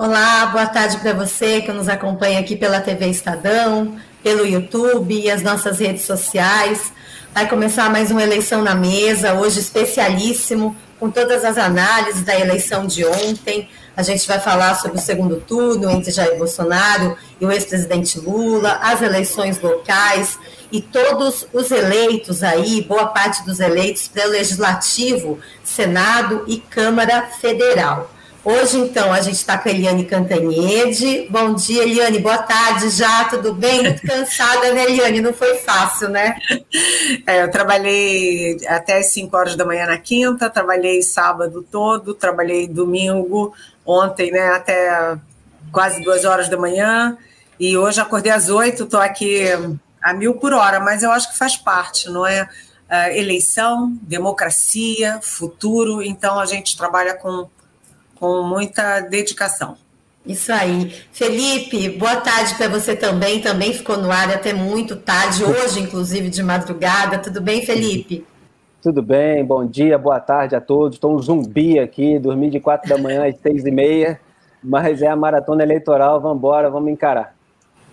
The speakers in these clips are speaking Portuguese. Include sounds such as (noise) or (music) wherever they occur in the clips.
Olá, boa tarde para você que nos acompanha aqui pela TV Estadão, pelo YouTube e as nossas redes sociais. Vai começar mais uma eleição na mesa, hoje especialíssimo, com todas as análises da eleição de ontem. A gente vai falar sobre o segundo turno entre Jair Bolsonaro e o ex-presidente Lula, as eleições locais e todos os eleitos aí, boa parte dos eleitos para o Legislativo, Senado e Câmara Federal. Hoje, então, a gente está com a Eliane Cantanhede. Bom dia, Eliane. Boa tarde já. Tudo bem? Muito cansada, né, Eliane? Não foi fácil, né? É, eu trabalhei até as 5 horas da manhã na quinta, trabalhei sábado todo, trabalhei domingo, ontem, né, até quase duas horas da manhã. E hoje acordei às 8, estou aqui a mil por hora, mas eu acho que faz parte, não é? Uh, eleição, democracia, futuro. Então, a gente trabalha com com muita dedicação. Isso aí. Felipe, boa tarde para você também. Também ficou no ar até muito tarde, hoje, inclusive, de madrugada. Tudo bem, Felipe? Tudo bem, bom dia, boa tarde a todos. Estou um zumbi aqui, dormi de quatro da manhã às seis e meia, mas é a maratona eleitoral, vamos embora, vamos encarar.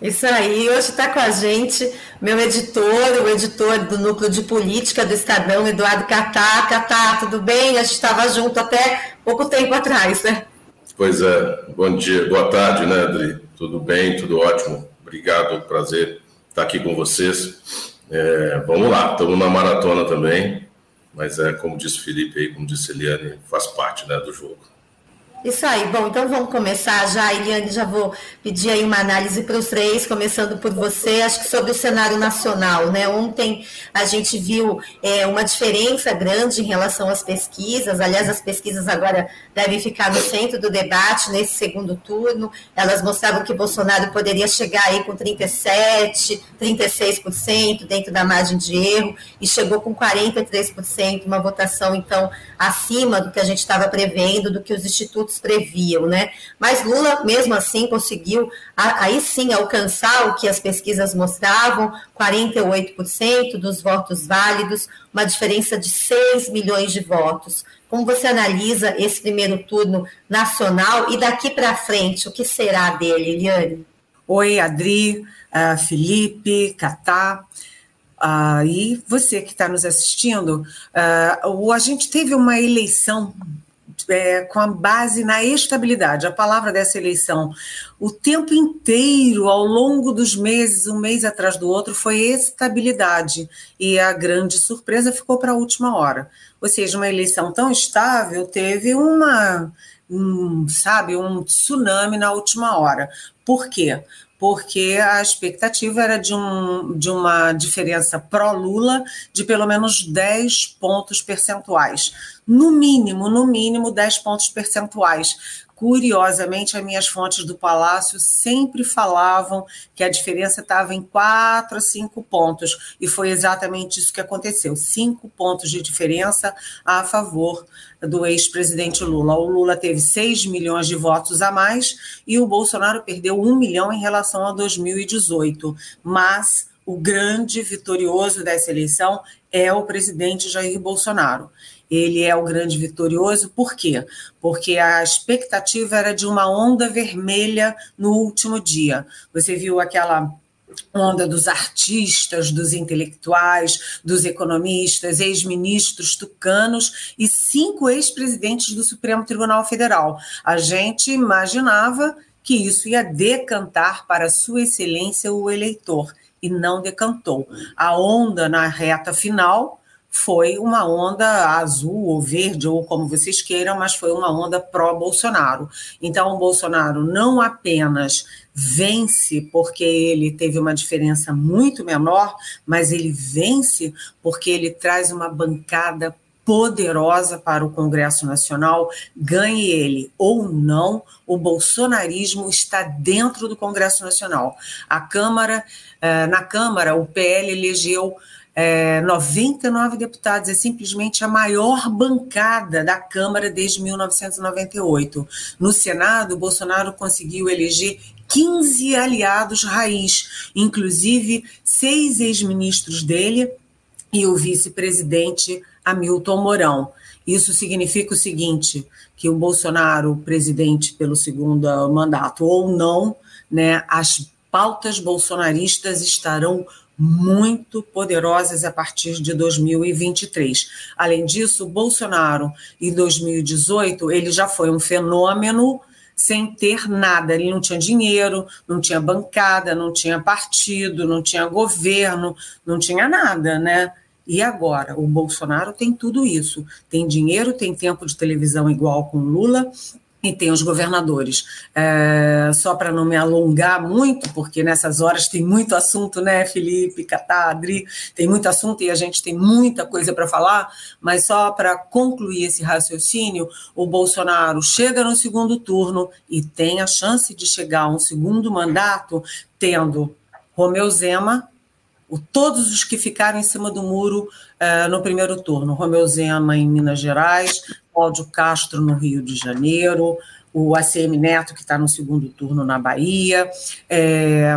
Isso aí, hoje está com a gente meu editor, o editor do Núcleo de Política do Estadão, Eduardo Catá. Catá, tudo bem? A gente estava junto até pouco tempo atrás, né? Pois é, bom dia, boa tarde, né, Adri? Tudo bem, tudo ótimo. Obrigado, prazer estar aqui com vocês. É, vamos lá, estamos na maratona também, mas é como disse Felipe aí, como disse Eliane, faz parte né, do jogo. Isso aí, bom, então vamos começar já, Eliane, já vou pedir aí uma análise para os três, começando por você, acho que sobre o cenário nacional, né? Ontem a gente viu é, uma diferença grande em relação às pesquisas, aliás, as pesquisas agora devem ficar no centro do debate nesse segundo turno, elas mostravam que Bolsonaro poderia chegar aí com 37%, 36% dentro da margem de erro, e chegou com 43%, uma votação, então, acima do que a gente estava prevendo, do que os institutos previam, né? Mas Lula, mesmo assim, conseguiu aí sim alcançar o que as pesquisas mostravam, 48% dos votos válidos, uma diferença de 6 milhões de votos. Como você analisa esse primeiro turno nacional e daqui para frente, o que será dele, Eliane? Oi, Adri, uh, Felipe, Catá. Uh, e você que está nos assistindo, uh, a gente teve uma eleição é, com a base na estabilidade. A palavra dessa eleição, o tempo inteiro, ao longo dos meses, um mês atrás do outro, foi estabilidade. E a grande surpresa ficou para a última hora. Ou seja, uma eleição tão estável teve uma, um, sabe, um tsunami na última hora. Por quê? Porque a expectativa era de, um, de uma diferença pró-Lula de pelo menos 10 pontos percentuais. No mínimo, no mínimo 10 pontos percentuais. Curiosamente, as minhas fontes do Palácio sempre falavam que a diferença estava em 4 a 5 pontos, e foi exatamente isso que aconteceu: 5 pontos de diferença a favor do ex-presidente Lula. O Lula teve 6 milhões de votos a mais e o Bolsonaro perdeu 1 milhão em relação a 2018. Mas o grande vitorioso dessa eleição é o presidente Jair Bolsonaro ele é o grande vitorioso. Por quê? Porque a expectativa era de uma onda vermelha no último dia. Você viu aquela onda dos artistas, dos intelectuais, dos economistas, ex-ministros tucanos e cinco ex-presidentes do Supremo Tribunal Federal. A gente imaginava que isso ia decantar para Sua Excelência o eleitor e não decantou. A onda na reta final foi uma onda azul ou verde, ou como vocês queiram, mas foi uma onda pró-Bolsonaro. Então, o Bolsonaro não apenas vence porque ele teve uma diferença muito menor, mas ele vence porque ele traz uma bancada poderosa para o Congresso Nacional, ganhe ele ou não, o bolsonarismo está dentro do Congresso Nacional. A Câmara, eh, na Câmara, o PL elegeu é, 99 deputados, é simplesmente a maior bancada da Câmara desde 1998. No Senado, Bolsonaro conseguiu eleger 15 aliados raiz, inclusive seis ex-ministros dele e o vice-presidente Hamilton Mourão. Isso significa o seguinte: que o Bolsonaro, presidente pelo segundo mandato ou não, né, as pautas bolsonaristas estarão muito poderosas a partir de 2023. Além disso, Bolsonaro, em 2018, ele já foi um fenômeno sem ter nada. Ele não tinha dinheiro, não tinha bancada, não tinha partido, não tinha governo, não tinha nada, né? E agora? O Bolsonaro tem tudo isso. Tem dinheiro, tem tempo de televisão igual com Lula, e tem os governadores. É, só para não me alongar muito, porque nessas horas tem muito assunto, né, Felipe, Catadri, tem muito assunto e a gente tem muita coisa para falar, mas só para concluir esse raciocínio, o Bolsonaro chega no segundo turno e tem a chance de chegar a um segundo mandato tendo Romeu Zema, o, todos os que ficaram em cima do muro uh, no primeiro turno. Romeu Zema em Minas Gerais, Cláudio Castro no Rio de Janeiro, o ACM Neto, que está no segundo turno na Bahia, é,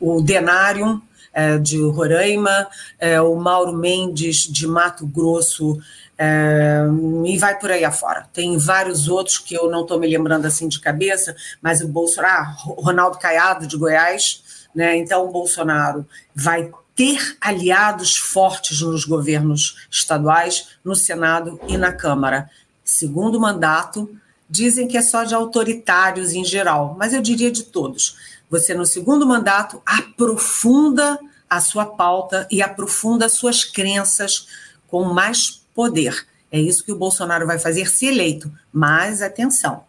o Denário é, de Roraima, é, o Mauro Mendes de Mato Grosso, é, e vai por aí afora. Tem vários outros que eu não estou me lembrando assim de cabeça, mas o Bolsonaro, ah, Ronaldo Caiado de Goiás, né? Então, o Bolsonaro vai ter aliados fortes nos governos estaduais, no Senado e na Câmara. Segundo mandato, dizem que é só de autoritários em geral, mas eu diria de todos. Você, no segundo mandato, aprofunda a sua pauta e aprofunda suas crenças com mais poder. É isso que o Bolsonaro vai fazer se eleito. Mas atenção,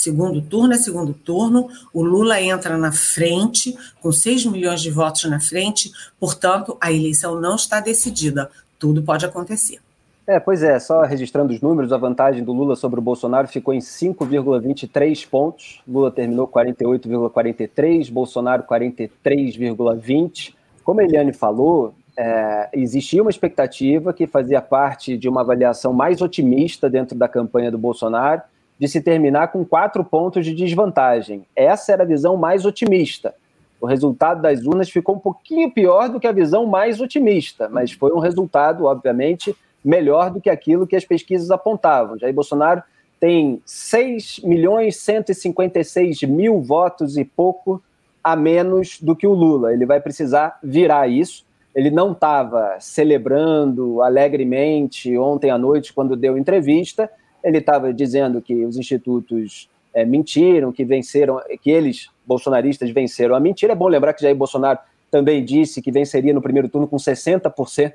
Segundo turno é segundo turno, o Lula entra na frente, com 6 milhões de votos na frente, portanto, a eleição não está decidida. Tudo pode acontecer. É, pois é, só registrando os números, a vantagem do Lula sobre o Bolsonaro ficou em 5,23 pontos. Lula terminou 48,43, Bolsonaro 43,20. Como a Eliane falou, é, existia uma expectativa que fazia parte de uma avaliação mais otimista dentro da campanha do Bolsonaro, de se terminar com quatro pontos de desvantagem. Essa era a visão mais otimista. O resultado das urnas ficou um pouquinho pior do que a visão mais otimista, mas foi um resultado, obviamente, melhor do que aquilo que as pesquisas apontavam. Jair Bolsonaro tem 6 milhões 156 mil votos e pouco a menos do que o Lula. Ele vai precisar virar isso. Ele não estava celebrando alegremente ontem à noite, quando deu entrevista, ele estava dizendo que os institutos é, mentiram, que venceram, que eles, bolsonaristas, venceram a mentira. É bom lembrar que Jair Bolsonaro também disse que venceria no primeiro turno com 60%,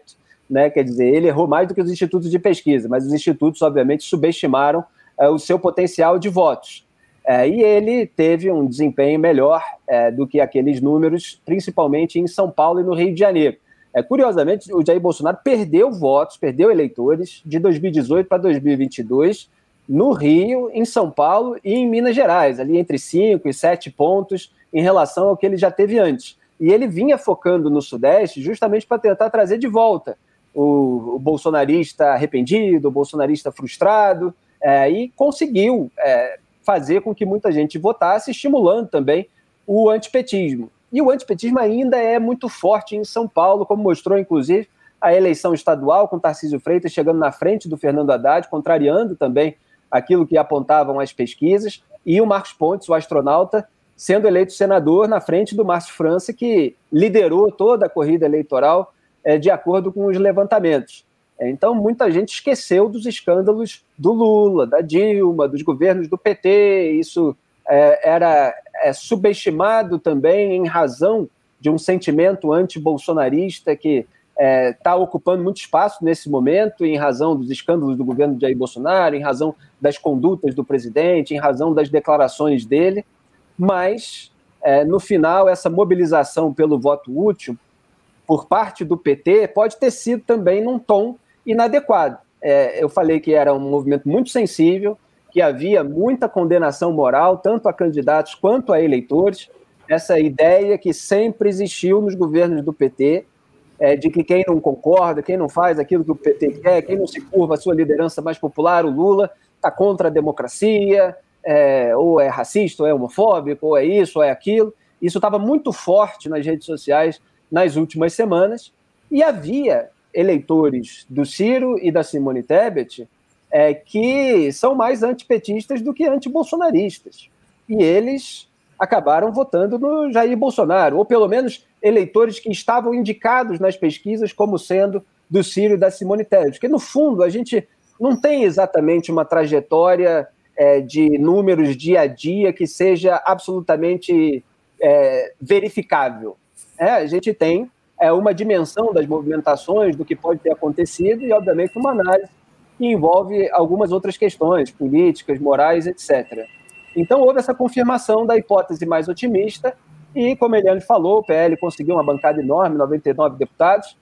né? Quer dizer, ele errou mais do que os institutos de pesquisa, mas os institutos, obviamente, subestimaram é, o seu potencial de votos. É, e ele teve um desempenho melhor é, do que aqueles números, principalmente em São Paulo e no Rio de Janeiro. É, curiosamente, o Jair Bolsonaro perdeu votos, perdeu eleitores de 2018 para 2022 no Rio, em São Paulo e em Minas Gerais, ali entre 5 e 7 pontos em relação ao que ele já teve antes. E ele vinha focando no Sudeste justamente para tentar trazer de volta o, o bolsonarista arrependido, o bolsonarista frustrado, é, e conseguiu é, fazer com que muita gente votasse, estimulando também o antipetismo. E o antipetismo ainda é muito forte em São Paulo, como mostrou, inclusive, a eleição estadual, com Tarcísio Freitas chegando na frente do Fernando Haddad, contrariando também aquilo que apontavam as pesquisas, e o Marcos Pontes, o astronauta, sendo eleito senador na frente do Márcio França, que liderou toda a corrida eleitoral é, de acordo com os levantamentos. É, então, muita gente esqueceu dos escândalos do Lula, da Dilma, dos governos do PT, isso é, era é, subestimado também em razão de um sentimento anti-bolsonarista que está é, tá ocupando muito espaço nesse momento, em razão dos escândalos do governo de Jair Bolsonaro, em razão das condutas do presidente, em razão das declarações dele, mas é, no final essa mobilização pelo voto útil por parte do PT pode ter sido também num tom inadequado. É, eu falei que era um movimento muito sensível, que havia muita condenação moral, tanto a candidatos quanto a eleitores, essa ideia que sempre existiu nos governos do PT, é, de que quem não concorda, quem não faz aquilo que o PT quer, quem não se curva à sua liderança mais popular, o Lula, está contra a democracia, é, ou é racista, ou é homofóbico, ou é isso, ou é aquilo. Isso estava muito forte nas redes sociais nas últimas semanas, e havia eleitores do Ciro e da Simone Tebet é, que são mais antipetistas do que antibolsonaristas. E eles acabaram votando no Jair Bolsonaro, ou pelo menos eleitores que estavam indicados nas pesquisas como sendo do Ciro e da Simone Tebet. Porque, no fundo, a gente não tem exatamente uma trajetória é, de números dia a dia que seja absolutamente é, verificável. É, a gente tem é, uma dimensão das movimentações, do que pode ter acontecido, e, obviamente, uma análise que envolve algumas outras questões, políticas, morais, etc. Então, houve essa confirmação da hipótese mais otimista, e, como Eliane falou, o PL conseguiu uma bancada enorme, 99 deputados,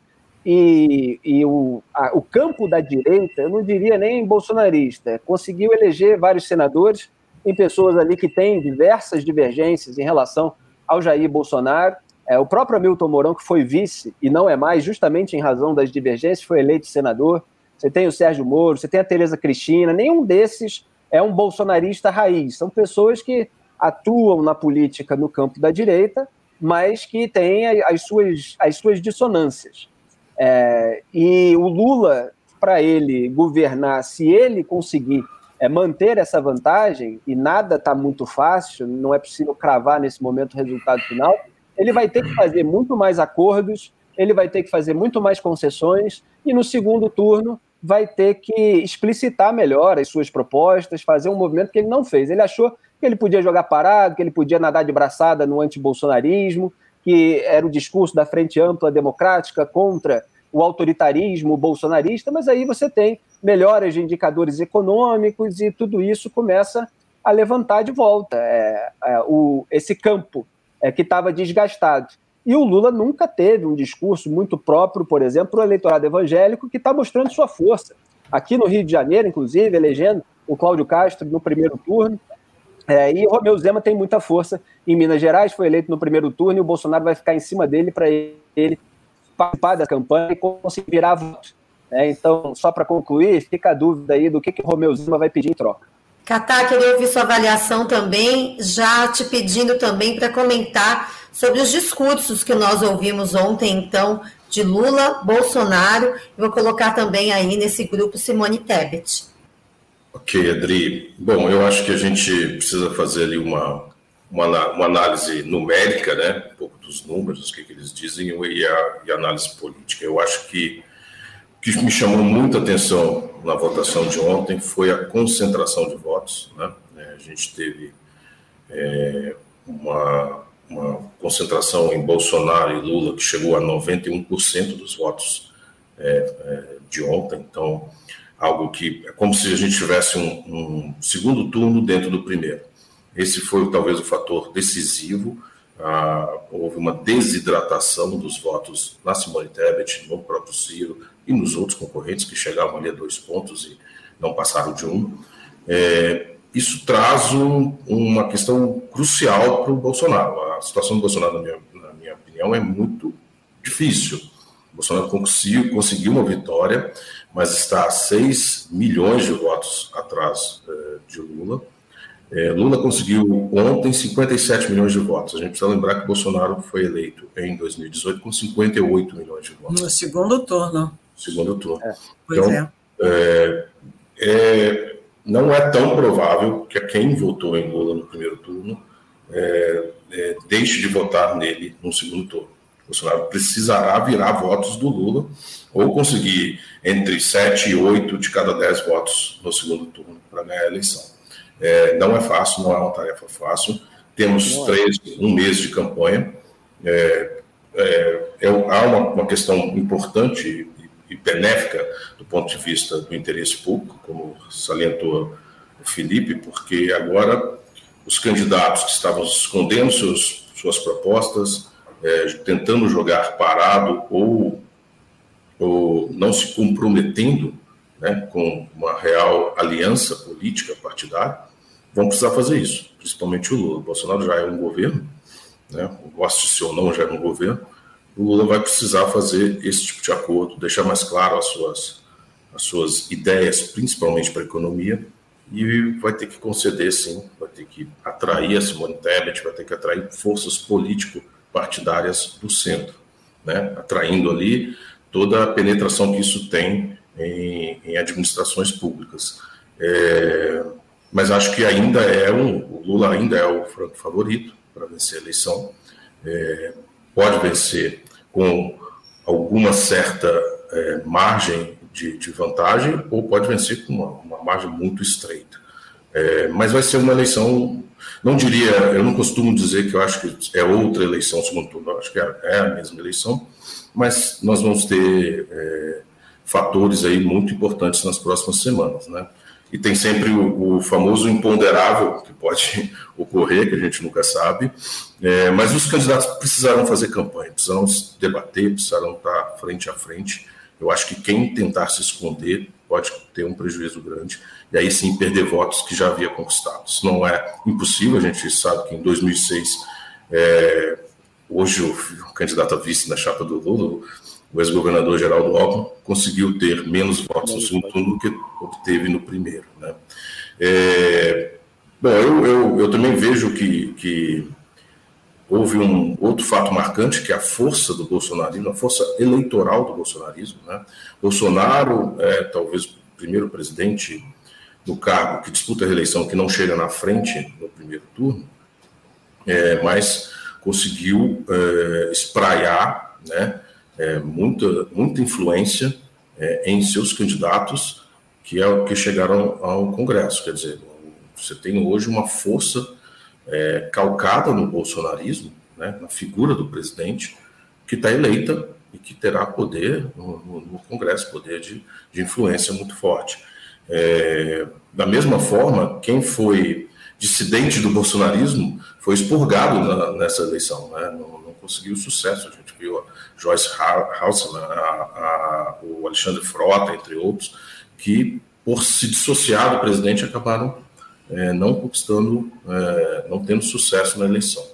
e, e o, a, o campo da direita, eu não diria nem bolsonarista, conseguiu eleger vários senadores em pessoas ali que têm diversas divergências em relação ao Jair Bolsonaro. É, o próprio Hamilton Mourão, que foi vice e não é mais, justamente em razão das divergências, foi eleito senador. Você tem o Sérgio Moro, você tem a Tereza Cristina, nenhum desses é um bolsonarista raiz. São pessoas que atuam na política no campo da direita, mas que têm as suas, as suas dissonâncias. É, e o Lula, para ele governar, se ele conseguir é, manter essa vantagem, e nada está muito fácil, não é possível cravar nesse momento o resultado final, ele vai ter que fazer muito mais acordos, ele vai ter que fazer muito mais concessões, e no segundo turno vai ter que explicitar melhor as suas propostas, fazer um movimento que ele não fez. Ele achou que ele podia jogar parado, que ele podia nadar de braçada no antibolsonarismo, que era o discurso da Frente Ampla Democrática contra o autoritarismo bolsonarista, mas aí você tem melhoras de indicadores econômicos e tudo isso começa a levantar de volta é, é, o, esse campo é, que estava desgastado. E o Lula nunca teve um discurso muito próprio, por exemplo, para o eleitorado evangélico, que está mostrando sua força. Aqui no Rio de Janeiro, inclusive, elegendo o Cláudio Castro no primeiro turno, é, e o Romeu Zema tem muita força em Minas Gerais, foi eleito no primeiro turno e o Bolsonaro vai ficar em cima dele para ele participar da campanha e conseguir virar votos. É, então, só para concluir, fica a dúvida aí do que, que o Romeu Zema vai pedir em troca. Catá, queria ouvir sua avaliação também, já te pedindo também para comentar sobre os discursos que nós ouvimos ontem, então, de Lula, Bolsonaro, vou colocar também aí nesse grupo Simone Tebet. Ok, Adri. Bom, eu acho que a gente precisa fazer ali uma, uma, uma análise numérica, né? um pouco dos números, o que, que eles dizem, e a, e a análise política. Eu acho que o que me chamou muita atenção na votação de ontem foi a concentração de votos. Né? É, a gente teve é, uma, uma concentração em Bolsonaro e Lula que chegou a 91% dos votos é, é, de ontem. Então, algo que é como se a gente tivesse um, um segundo turno dentro do primeiro. Esse foi talvez o fator decisivo. Ah, houve uma desidratação dos votos na Simone Tebet, no próprio Ciro e nos outros concorrentes que chegavam ali a dois pontos e não passaram de um. É, isso traz um, uma questão crucial para o Bolsonaro. A situação do Bolsonaro, na minha, na minha opinião, é muito difícil. O Bolsonaro conseguiu, conseguiu uma vitória, mas está a 6 milhões de votos atrás é, de Lula. É, Lula conseguiu ontem 57 milhões de votos. A gente precisa lembrar que Bolsonaro foi eleito em 2018 com 58 milhões de votos. No segundo turno. Segundo turno. É. Então, é. é. É, não é tão provável que quem votou em Lula no primeiro turno é, deixe de votar nele no segundo turno. Bolsonaro precisará virar votos do Lula ou conseguir entre 7 e 8 de cada 10 votos no segundo turno para ganhar a eleição. É, não é fácil, não é uma tarefa fácil. Temos é. três, um mês de campanha. É, é, é, há uma, uma, questão importante e, benéfica do ponto de vista do interesse público, como salientou o Felipe, porque agora os candidatos que estavam escondendo seus, suas propostas, é, tentando jogar parado ou, ou não se comprometendo né, com uma real aliança política partidária, vão precisar fazer isso, principalmente o Lula. O Bolsonaro já é um governo, né, goste-se ou não, já é um governo. O Lula vai precisar fazer esse tipo de acordo, deixar mais claro as suas, as suas ideias, principalmente para a economia, e vai ter que conceder, sim, vai ter que atrair a Simone Tebet, vai ter que atrair forças políticas partidárias do centro, né? atraindo ali toda a penetração que isso tem em, em administrações públicas. É, mas acho que ainda é um, o Lula ainda é o franco favorito para vencer a eleição. É, pode vencer com alguma certa é, margem de, de, vantagem ou pode vencer com uma, uma margem muito estreita. É, mas vai ser uma eleição, não diria, eu não costumo dizer que eu acho que é outra eleição segundo turno, eu acho que é, é, a mesma eleição, mas nós vamos ter é, fatores aí muito importantes nas próximas semanas, né? E tem sempre o, o famoso imponderável que pode (laughs) ocorrer, que a gente nunca sabe, é, mas os candidatos precisarão fazer campanha, precisarão debater, precisarão estar frente a frente. Eu acho que quem tentar se esconder pode ter um prejuízo grande e aí sim perder votos que já havia conquistado. Isso não é impossível, a gente sabe que em 2006, é, hoje o, o candidato a vice na chapa do Lula, o ex-governador Geraldo Alckmin conseguiu ter menos votos no segundo turno do que obteve no primeiro. Né? É, bom, eu, eu, eu, também vejo que, que houve um outro fato marcante, que é a força do bolsonarismo, a força eleitoral do bolsonarismo. Né? Bolsonaro é talvez o primeiro presidente do cargo que disputa a reeleição que não chega na frente no primeiro turno, é, mas conseguiu é, espraiar, né, é, muita, muita influência é, em seus candidatos que, é, que chegaram ao Congresso. Quer dizer, você tem hoje uma força é, calcada no bolsonarismo, né, na figura do presidente, que está eleita e que terá poder no, no, no Congresso, poder de, de, influência muito forte. É, da mesma forma, quem foi dissidente do bolsonarismo foi expurgado na, nessa eleição, né? não, não, conseguiu sucesso. A a Joyce a, o Alexandre Frota, entre outros, que por se dissociar do presidente acabaram é, não conquistando, é, não tendo sucesso na eleição.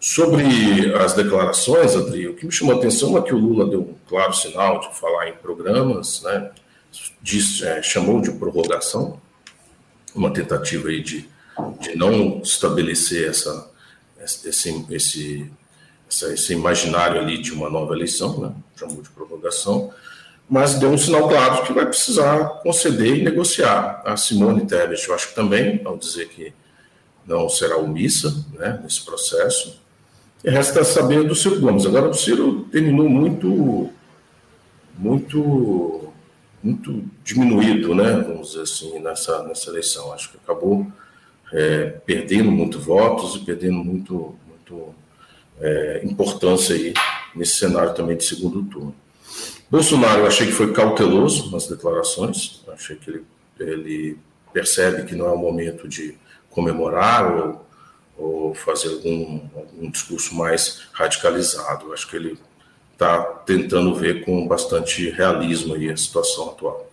Sobre as declarações, Adri, o que me chamou a atenção é que o Lula deu um claro sinal de falar em programas, né? É, chamou de prorrogação, uma tentativa aí de de não estabelecer essa, esse, esse, esse imaginário ali de uma nova eleição, né? chamou de prorrogação, mas deu um sinal claro que vai precisar conceder e negociar. A Simone Tebet, eu acho que também, ao dizer que não será omissa né, nesse processo. E resta saber do Ciro Gomes. Agora, o Ciro terminou muito, muito, muito diminuído, né, vamos dizer assim, nessa, nessa eleição. Acho que acabou é, perdendo muito votos e perdendo muito, muito é, importância aí nesse cenário também de segundo turno. Bolsonaro, eu achei que foi cauteloso nas declarações, achei que ele, ele percebe que não é o momento de comemorar ou, ou fazer algum, algum discurso mais radicalizado. acho que ele está tentando ver com bastante realismo aí a situação atual.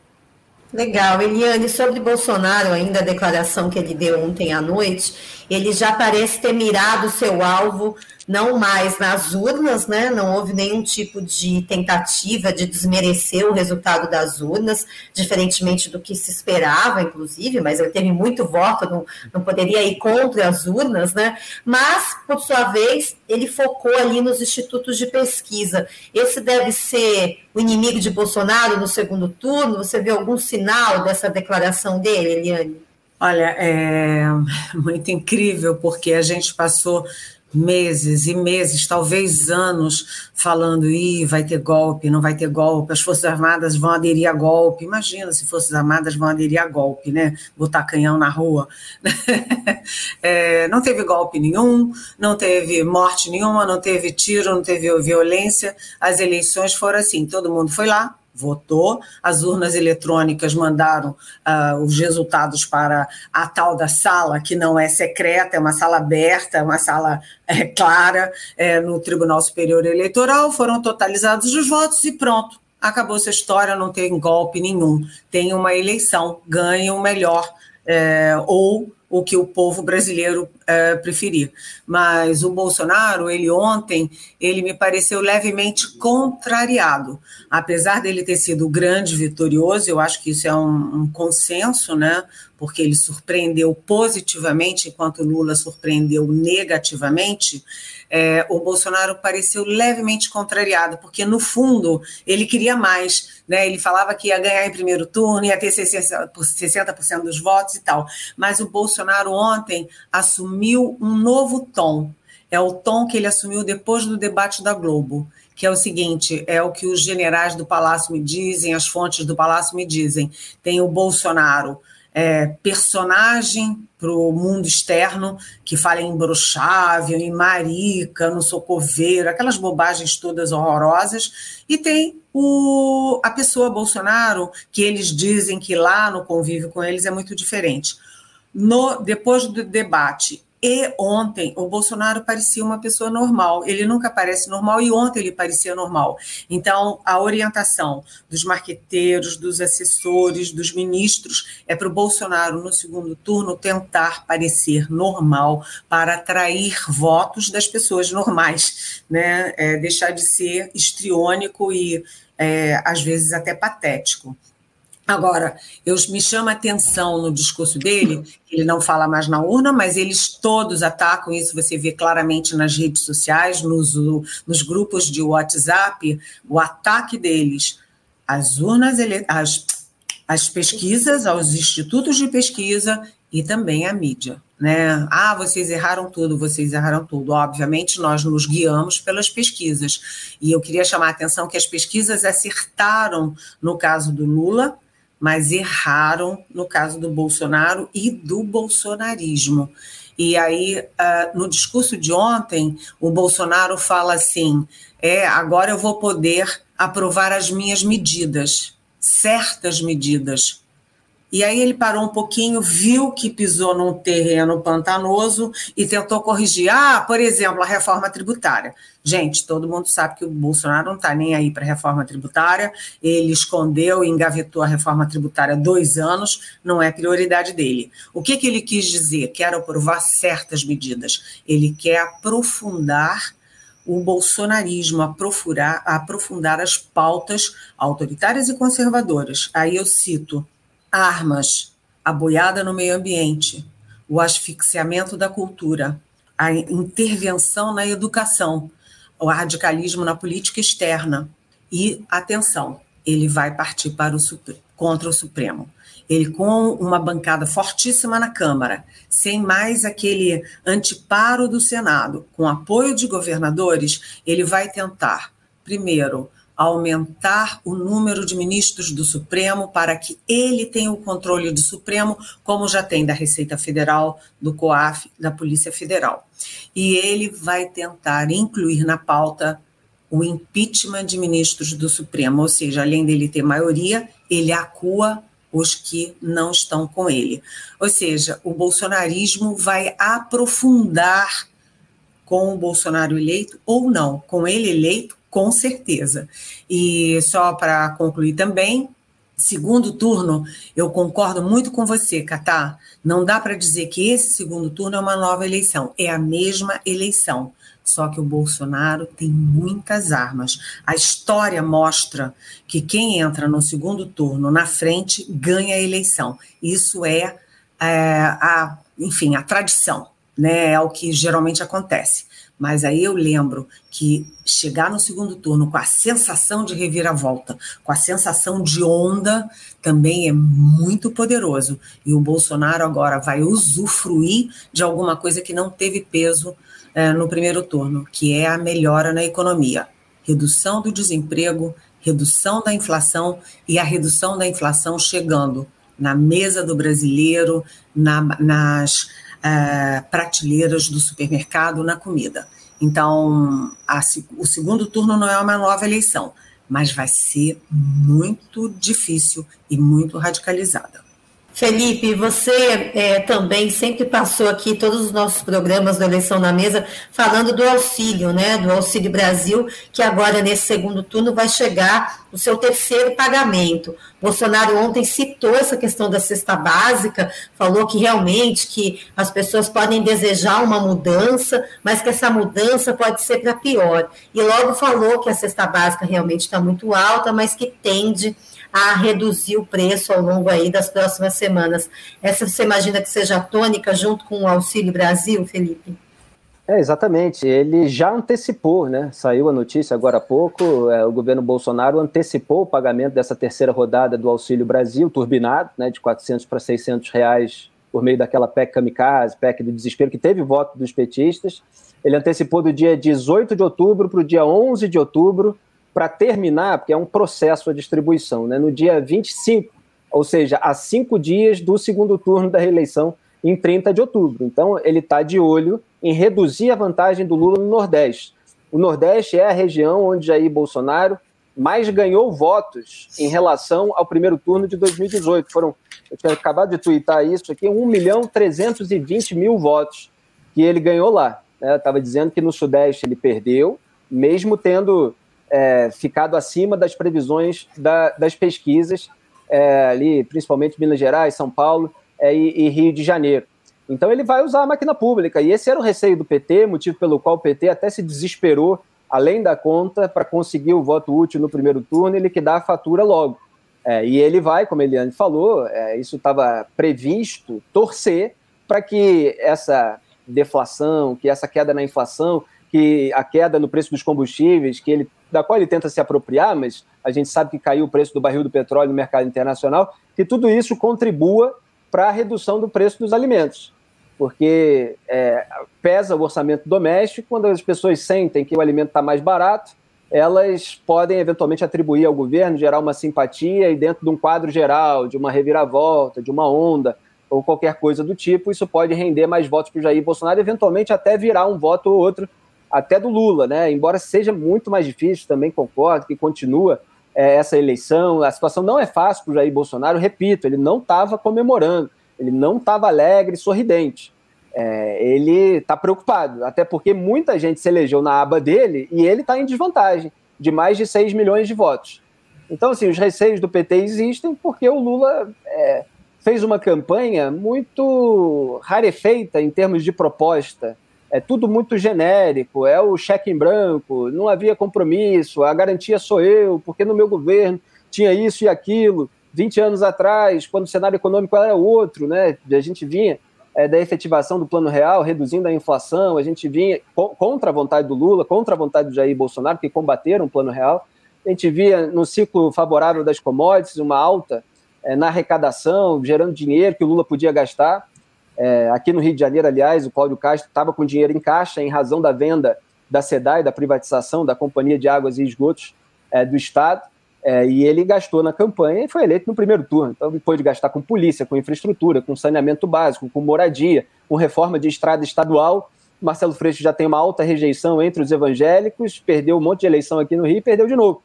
Legal. Eliane, sobre Bolsonaro, ainda a declaração que ele deu ontem à noite, ele já parece ter mirado o seu alvo não mais nas urnas, né? Não houve nenhum tipo de tentativa de desmerecer o resultado das urnas, diferentemente do que se esperava, inclusive, mas ele teve muito voto, não, não poderia ir contra as urnas, né? Mas, por sua vez, ele focou ali nos institutos de pesquisa. Esse deve ser o inimigo de Bolsonaro no segundo turno? Você vê algum sinal dessa declaração dele, Eliane? Olha, é muito incrível, porque a gente passou meses e meses, talvez anos, falando: Ih, vai ter golpe, não vai ter golpe, as Forças Armadas vão aderir a golpe. Imagina se Forças Armadas vão aderir a golpe, né? Botar canhão na rua. (laughs) é, não teve golpe nenhum, não teve morte nenhuma, não teve tiro, não teve violência. As eleições foram assim: todo mundo foi lá, votou, as urnas eletrônicas mandaram uh, os resultados para a tal da sala, que não é secreta, é uma sala aberta, é uma sala é, clara, é, no Tribunal Superior Eleitoral, foram totalizados os votos e pronto. Acabou essa história, não tem golpe nenhum. Tem uma eleição, ganha o melhor, é, ou o que o povo brasileiro é, preferir. Mas o Bolsonaro, ele ontem, ele me pareceu levemente contrariado. Apesar dele ter sido grande vitorioso, eu acho que isso é um, um consenso, né? Porque ele surpreendeu positivamente, enquanto Lula surpreendeu negativamente, é, o Bolsonaro pareceu levemente contrariado, porque no fundo ele queria mais, né? Ele falava que ia ganhar em primeiro turno, ia ter 60% dos votos e tal. Mas o Bolsonaro ontem assumiu um novo tom. É o tom que ele assumiu depois do debate da Globo que é o seguinte: é o que os generais do Palácio me dizem, as fontes do Palácio me dizem. Tem o Bolsonaro, é, personagem para o mundo externo, que fala em Bruxável, em Marica, no Socoveiro, aquelas bobagens todas horrorosas, e tem o, a pessoa Bolsonaro, que eles dizem que lá no convívio com eles é muito diferente. No, depois do debate e ontem o Bolsonaro parecia uma pessoa normal. Ele nunca parece normal e ontem ele parecia normal. Então, a orientação dos marqueteiros, dos assessores, dos ministros é para o Bolsonaro, no segundo turno, tentar parecer normal para atrair votos das pessoas normais, né? É, deixar de ser histriônico e, é, às vezes, até patético. Agora, eu me chama a atenção no discurso dele, ele não fala mais na urna, mas eles todos atacam isso, você vê claramente nas redes sociais, nos, nos grupos de WhatsApp, o ataque deles às urnas, às, às pesquisas, aos institutos de pesquisa e também à mídia. Né? Ah, vocês erraram tudo, vocês erraram tudo. Obviamente, nós nos guiamos pelas pesquisas. E eu queria chamar a atenção que as pesquisas acertaram no caso do Lula, mas erraram no caso do Bolsonaro e do bolsonarismo. E aí, uh, no discurso de ontem, o Bolsonaro fala assim: é, agora eu vou poder aprovar as minhas medidas, certas medidas, e aí ele parou um pouquinho, viu que pisou num terreno pantanoso e tentou corrigir. Ah, por exemplo, a reforma tributária. Gente, todo mundo sabe que o Bolsonaro não está nem aí para a reforma tributária. Ele escondeu e engavetou a reforma tributária dois anos, não é prioridade dele. O que, que ele quis dizer? Quero aprovar certas medidas. Ele quer aprofundar o bolsonarismo, aprofundar, aprofundar as pautas autoritárias e conservadoras. Aí eu cito armas, a boiada no meio ambiente, o asfixiamento da cultura, a intervenção na educação, o radicalismo na política externa. E, atenção, ele vai partir para o contra o Supremo. Ele, com uma bancada fortíssima na Câmara, sem mais aquele anteparo do Senado, com apoio de governadores, ele vai tentar, primeiro, aumentar o número de ministros do Supremo para que ele tenha o controle do Supremo, como já tem da Receita Federal, do COAF, da Polícia Federal. E ele vai tentar incluir na pauta o impeachment de ministros do Supremo, ou seja, além dele ter maioria, ele acua os que não estão com ele. Ou seja, o bolsonarismo vai aprofundar com o Bolsonaro eleito ou não, com ele eleito com certeza. E só para concluir também, segundo turno, eu concordo muito com você, Catá. Não dá para dizer que esse segundo turno é uma nova eleição, é a mesma eleição. Só que o Bolsonaro tem muitas armas. A história mostra que quem entra no segundo turno na frente ganha a eleição. Isso é, é a, enfim, a tradição, né? É o que geralmente acontece. Mas aí eu lembro que chegar no segundo turno com a sensação de reviravolta, com a sensação de onda, também é muito poderoso. E o Bolsonaro agora vai usufruir de alguma coisa que não teve peso é, no primeiro turno, que é a melhora na economia. Redução do desemprego, redução da inflação e a redução da inflação chegando na mesa do brasileiro, na, nas uh, prateleiras do supermercado na comida. Então, a, o segundo turno não é uma nova eleição, mas vai ser muito difícil e muito radicalizada. Felipe, você é, também sempre passou aqui todos os nossos programas da eleição na mesa falando do auxílio, né? Do Auxílio Brasil, que agora nesse segundo turno vai chegar o seu terceiro pagamento. Bolsonaro ontem citou essa questão da cesta básica, falou que realmente que as pessoas podem desejar uma mudança, mas que essa mudança pode ser para pior. E logo falou que a cesta básica realmente está muito alta, mas que tende reduzir o preço ao longo aí das próximas semanas. Essa você imagina que seja tônica junto com o Auxílio Brasil, Felipe? É, exatamente. Ele já antecipou, né? Saiu a notícia agora há pouco. É, o governo Bolsonaro antecipou o pagamento dessa terceira rodada do Auxílio Brasil, turbinado, né? De 400 para 600 reais por meio daquela PEC kamikaze, PEC do desespero, que teve voto dos petistas. Ele antecipou do dia 18 de outubro para o dia 11 de outubro, para terminar, porque é um processo a distribuição, né? No dia 25, ou seja, a cinco dias do segundo turno da reeleição, em 30 de outubro. Então, ele está de olho em reduzir a vantagem do Lula no Nordeste. O Nordeste é a região onde Jair Bolsonaro mais ganhou votos em relação ao primeiro turno de 2018. Foram, eu tinha acabado de twittar isso aqui, 1 milhão 320 mil votos que ele ganhou lá. Estava né? dizendo que no Sudeste ele perdeu, mesmo tendo é, ficado acima das previsões da, das pesquisas, é, ali, principalmente Minas Gerais, São Paulo é, e, e Rio de Janeiro. Então ele vai usar a máquina pública. E esse era o receio do PT, motivo pelo qual o PT até se desesperou, além da conta, para conseguir o voto útil no primeiro turno e liquidar a fatura logo. É, e ele vai, como Eliane falou, é, isso estava previsto, torcer para que essa deflação, que essa queda na inflação, que a queda no preço dos combustíveis, que ele, da qual ele tenta se apropriar, mas a gente sabe que caiu o preço do barril do petróleo no mercado internacional, que tudo isso contribua para a redução do preço dos alimentos. Porque é, pesa o orçamento doméstico, quando as pessoas sentem que o alimento está mais barato, elas podem eventualmente atribuir ao governo, gerar uma simpatia e dentro de um quadro geral, de uma reviravolta, de uma onda ou qualquer coisa do tipo, isso pode render mais votos para o Jair Bolsonaro, eventualmente até virar um voto ou outro até do Lula, né? Embora seja muito mais difícil, também concordo que continua é, essa eleição, a situação não é fácil para o Jair Bolsonaro, repito, ele não estava comemorando, ele não estava alegre, sorridente. É, ele está preocupado, até porque muita gente se elegeu na aba dele e ele está em desvantagem, de mais de 6 milhões de votos. Então, assim, os receios do PT existem porque o Lula é, fez uma campanha muito rarefeita em termos de proposta. É tudo muito genérico, é o cheque em branco, não havia compromisso, a garantia sou eu, porque no meu governo tinha isso e aquilo. 20 anos atrás, quando o cenário econômico era outro, né? A gente vinha é, da efetivação do plano real, reduzindo a inflação, a gente vinha contra a vontade do Lula, contra a vontade do Jair Bolsonaro, que combateram o plano real. A gente via no ciclo favorável das commodities uma alta é, na arrecadação, gerando dinheiro que o Lula podia gastar. É, aqui no Rio de Janeiro, aliás, o Cláudio Castro estava com dinheiro em caixa em razão da venda da SEDAI, da privatização da Companhia de Águas e Esgotos é, do Estado. É, e ele gastou na campanha e foi eleito no primeiro turno. Então, depois de gastar com polícia, com infraestrutura, com saneamento básico, com moradia, com reforma de estrada estadual, Marcelo Freixo já tem uma alta rejeição entre os evangélicos, perdeu um monte de eleição aqui no Rio e perdeu de novo.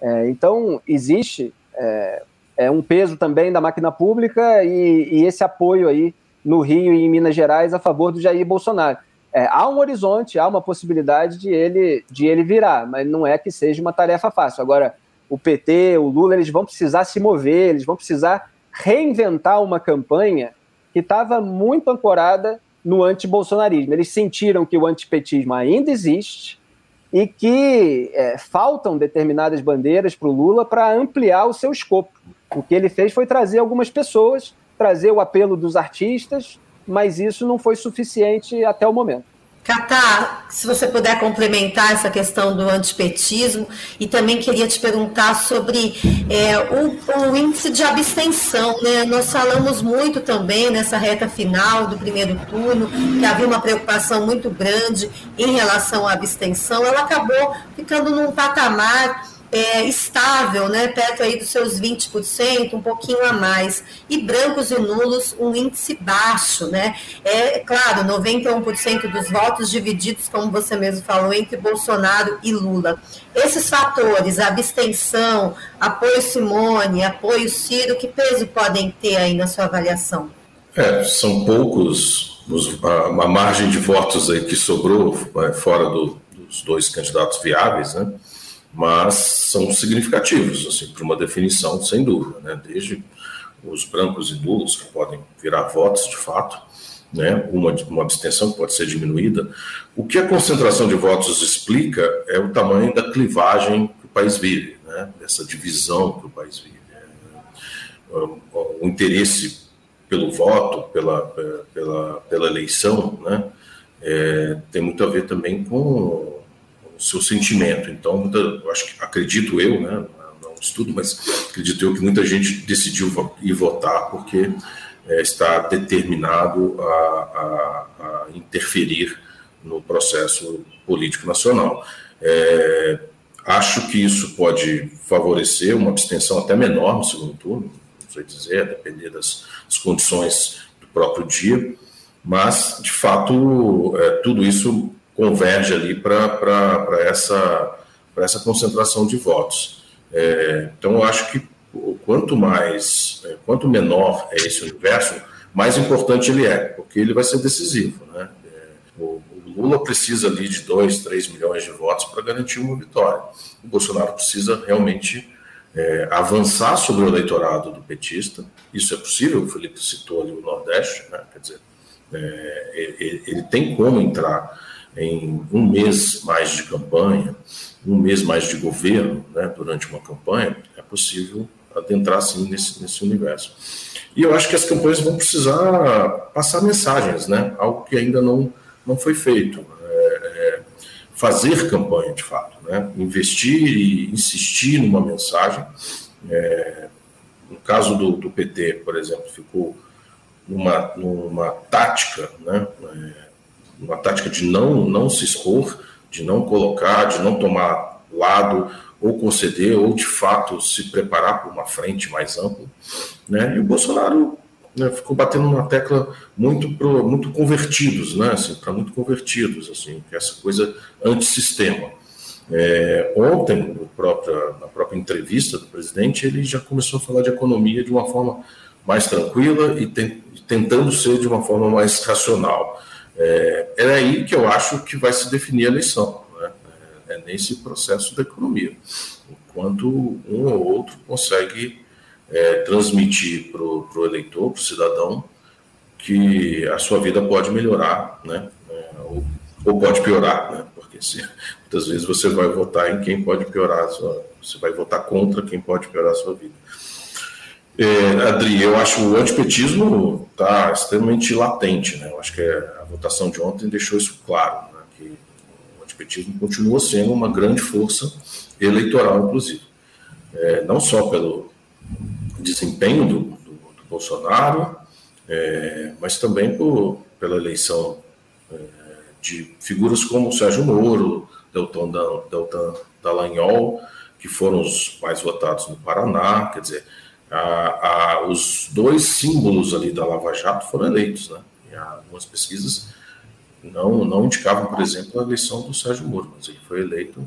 É, então, existe é, é, um peso também da máquina pública e, e, esse apoio aí no Rio e em Minas Gerais a favor do Jair Bolsonaro. É, há um horizonte, há uma possibilidade de ele, de ele virar, mas não é que seja uma tarefa fácil. Agora, o PT, o Lula, eles vão precisar se mover, eles vão precisar reinventar uma campanha que estava muito ancorada no antibolsonarismo. Eles sentiram que o antipetismo ainda existe e que é, faltam determinadas bandeiras para o Lula para ampliar o seu escopo. O que ele fez foi trazer algumas pessoas, trazer o apelo dos artistas, mas isso não foi suficiente até o momento. Catá, se você puder complementar essa questão do antipetismo, e também queria te perguntar sobre é, o, o, índice de abstenção. Né? Nós falamos muito também nessa reta final do primeiro turno, que havia uma preocupação muito grande em relação à abstenção. Ela acabou ficando num patamar é, estável, né, perto aí dos seus 20%, um pouquinho a mais. E brancos e nulos, um índice baixo, né? É claro, 91% dos votos divididos, como você mesmo falou, entre Bolsonaro e Lula. Esses fatores, abstenção, apoio Simone, apoio Ciro, que peso podem ter aí na sua avaliação? É, são poucos os, a, a, margem de votos aí que sobrou é, fora do, dos dois candidatos viáveis, né? Mas são significativos, assim, para uma definição, sem dúvida, né? desde os brancos e nulos, que podem virar votos de fato, né? uma, uma abstenção que pode ser diminuída. O que a concentração de votos explica é o tamanho da clivagem que o país vive, né? dessa divisão que o país vive. o interesse pelo voto, pela, pela, pela eleição, né, é, tem muito a ver também com o seu sentimento. Então, muita, eu acho que, acredito eu, né, não estudo, mas acredito eu que muita gente decidiu ir votar porque é, está determinado a, a, a, interferir no processo político nacional. É, acho que isso pode favorecer uma abstenção até menor no segundo turno, não sei dizer, a depender das, das condições do próprio dia, mas, de fato, é, tudo isso converge ali para essa, essa concentração de votos. É, então, eu acho que quanto mais, é, quanto menor é esse universo, mais importante ele é, porque ele vai ser decisivo. Né? É, o, Lula precisa ali de 2, 3 milhões de votos para garantir uma vitória. O Bolsonaro precisa realmente é, avançar sobre o eleitorado do petista. Isso é possível, o Felipe citou ali o Nordeste, né? quer dizer, é, ele, ele, tem como entrar em um mês mais de campanha, um mês mais de governo, né, durante uma campanha, é possível adentrar sim nesse, nesse universo. E eu acho que as campanhas vão precisar passar mensagens, né, algo que ainda não, não foi feito. É, é fazer campanha de fato, né, investir e insistir numa mensagem. É, no caso do, do PT, por exemplo, ficou numa, numa tática, né, é, uma tática de não, não se expor, de não colocar, de não tomar lado, ou conceder, ou de fato se preparar para uma frente mais ampla. Né? E o Bolsonaro né, ficou batendo uma tecla muito pro, muito convertidos, né? assim, para muito convertidos, assim, essa coisa antissistema. É, ontem, no próprio, na própria entrevista do presidente, ele já começou a falar de economia de uma forma mais tranquila e tentando ser de uma forma mais racional. É, é aí que eu acho que vai se definir a eleição, né? é, é nesse processo da economia. Enquanto um ou outro consegue é, transmitir para o eleitor, para o cidadão, que a sua vida pode melhorar, né? É, ou, ou, pode piorar, né? porque se, muitas vezes você vai votar em quem pode piorar, sua, você vai votar contra quem pode piorar a sua vida. É, Adri, eu acho o antipetismo está extremamente latente, né? Eu acho que a votação de ontem deixou isso claro, né? que o antipetismo continua sendo uma grande força eleitoral, inclusive. É, não só pelo desempenho do, do, do Bolsonaro, é, mas também por, pela eleição é, de figuras como Sérgio Moro, Deltan, Deltan Dallagnol, que foram os mais votados no Paraná, quer dizer, a, a, os dois símbolos ali da Lava Jato foram eleitos, né? Algumas pesquisas não, não indicavam, por exemplo, a eleição do Sérgio Moro, mas ele foi eleito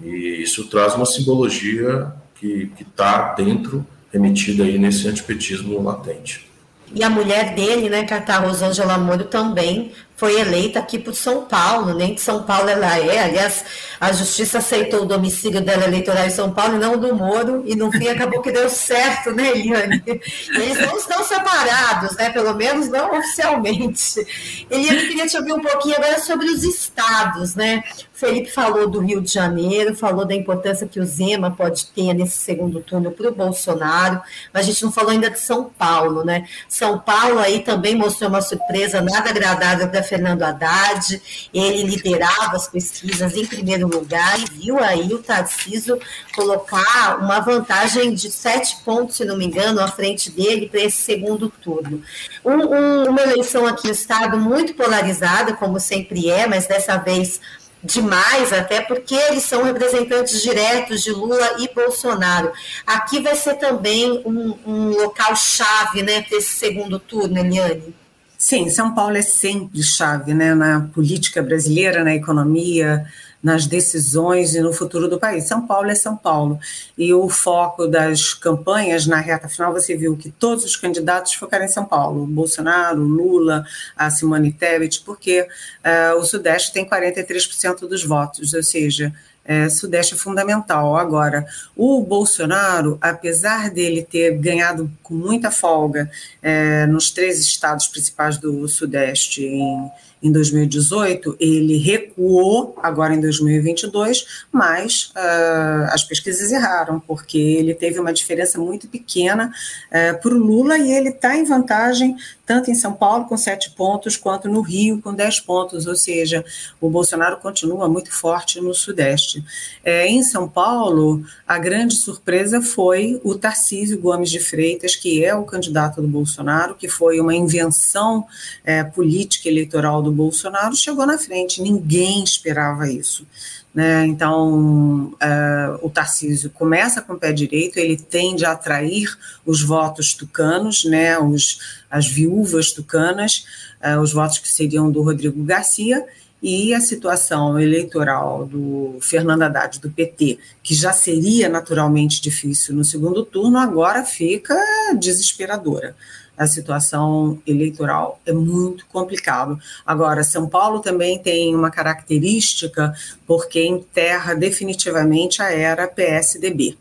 e isso traz uma simbologia que está dentro, remetida aí nesse antipetismo latente. E a mulher dele, né, Catá Rosângela Moro, também foi eleita aqui por São Paulo, nem de São Paulo ela é. Aliás, a justiça aceitou o domicílio dela eleitoral em São Paulo e não do Moro, e no fim acabou que deu certo, né, Eliane? Eles não estão separados, né, pelo menos não oficialmente. Eliane, queria te ouvir um pouquinho agora sobre os estados, né? Felipe falou do Rio de Janeiro, falou da importância que o Zema pode ter nesse segundo turno para o Bolsonaro, mas a gente não falou ainda de São Paulo, né? São Paulo aí também mostrou uma surpresa nada agradável para Fernando Haddad, ele liderava as pesquisas em primeiro lugar e viu aí o Tarcísio colocar uma vantagem de sete pontos, se não me engano, à frente dele para esse segundo turno. Um, um, uma eleição aqui no Estado muito polarizada, como sempre é, mas dessa vez demais, até porque eles são representantes diretos de Lula e Bolsonaro. Aqui vai ser também um, um local chave né, para esse segundo turno, Eliane. Sim, São Paulo é sempre chave né, na política brasileira, na economia, nas decisões e no futuro do país. São Paulo é São Paulo. E o foco das campanhas na reta final, você viu que todos os candidatos focaram em São Paulo: Bolsonaro, Lula, a Simone Tebet, porque uh, o Sudeste tem 43% dos votos, ou seja, é, Sudeste é fundamental. Agora, o Bolsonaro, apesar dele ter ganhado com muita folga é, nos três estados principais do Sudeste, em, em 2018, ele recuou agora em 2022, mas uh, as pesquisas erraram, porque ele teve uma diferença muito pequena uh, para o Lula e ele está em vantagem tanto em São Paulo com sete pontos, quanto no Rio com dez pontos, ou seja, o Bolsonaro continua muito forte no Sudeste. É, em São Paulo, a grande surpresa foi o Tarcísio Gomes de Freitas, que é o candidato do Bolsonaro, que foi uma invenção é, política eleitoral do Bolsonaro, chegou na frente, ninguém esperava isso. Né? Então, uh, o Tarcísio começa com o pé direito, ele tende a atrair os votos tucanos, né? os, as viúvas tucanas, uh, os votos que seriam do Rodrigo Garcia, e a situação eleitoral do Fernando Haddad, do PT, que já seria naturalmente difícil no segundo turno, agora fica desesperadora a situação eleitoral é muito complicado. Agora, São Paulo também tem uma característica porque enterra definitivamente a era PSDB.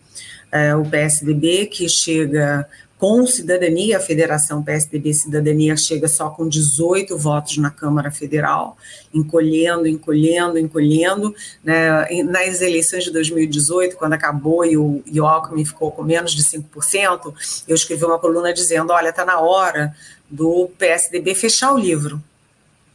É, o PSDB que chega com cidadania, a Federação PSDB Cidadania chega só com 18 votos na Câmara Federal, encolhendo, encolhendo, encolhendo. Né? Nas eleições de 2018, quando acabou e o, e o Alckmin ficou com menos de 5%, eu escrevi uma coluna dizendo: olha, está na hora do PSDB fechar o livro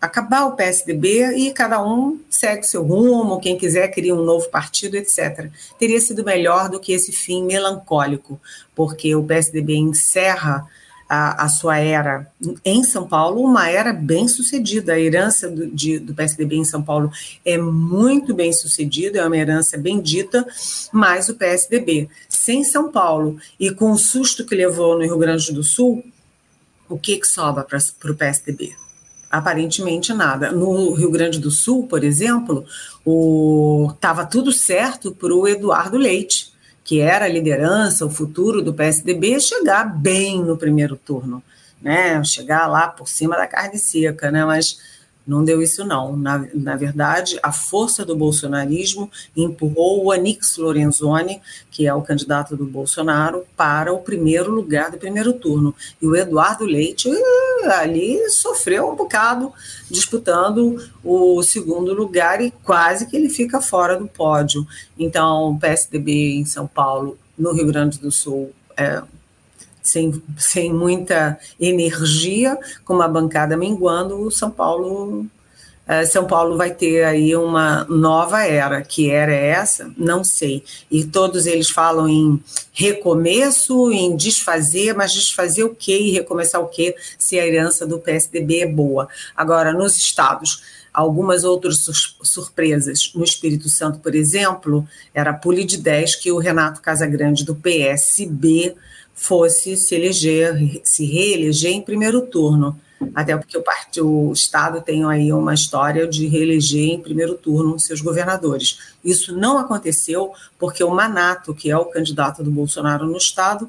acabar o PSDB e cada um segue seu rumo, quem quiser cria um novo partido, etc. Teria sido melhor do que esse fim melancólico, porque o PSDB encerra a, a sua era em São Paulo, uma era bem sucedida. A herança do, de, do PSDB em São Paulo é muito bem sucedida, é uma herança bendita, mas o PSDB sem São Paulo e com o susto que levou no Rio Grande do Sul, o que, que sobra para o PSDB? Aparentemente nada. No Rio Grande do Sul, por exemplo, estava tudo certo para o Eduardo Leite, que era a liderança, o futuro do PSDB, chegar bem no primeiro turno, né? Chegar lá por cima da carne seca, né? Mas não deu isso, não. Na, na verdade, a força do bolsonarismo empurrou o Anix Lorenzoni, que é o candidato do Bolsonaro, para o primeiro lugar do primeiro turno. E o Eduardo Leite ali sofreu um bocado disputando o segundo lugar e quase que ele fica fora do pódio. Então, o PSDB em São Paulo, no Rio Grande do Sul, é, sem, sem muita energia, com uma bancada minguando, o São Paulo Uh, São Paulo vai ter aí uma nova era, que era essa, não sei. E todos eles falam em recomeço, em desfazer, mas desfazer o quê e recomeçar o quê se a herança do PSDB é boa. Agora, nos estados, algumas outras surpresas. No Espírito Santo, por exemplo, era a pule de 10 que o Renato Casagrande, do PSB, fosse se eleger, se reeleger em primeiro turno. Até porque o, partido, o Estado tem aí uma história de reeleger em primeiro turno seus governadores. Isso não aconteceu porque o Manato, que é o candidato do Bolsonaro no Estado,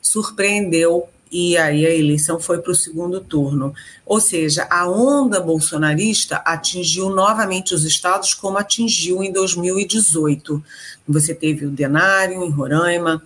surpreendeu e aí a eleição foi para o segundo turno. Ou seja, a onda bolsonarista atingiu novamente os estados como atingiu em 2018. Você teve o Denário em Roraima,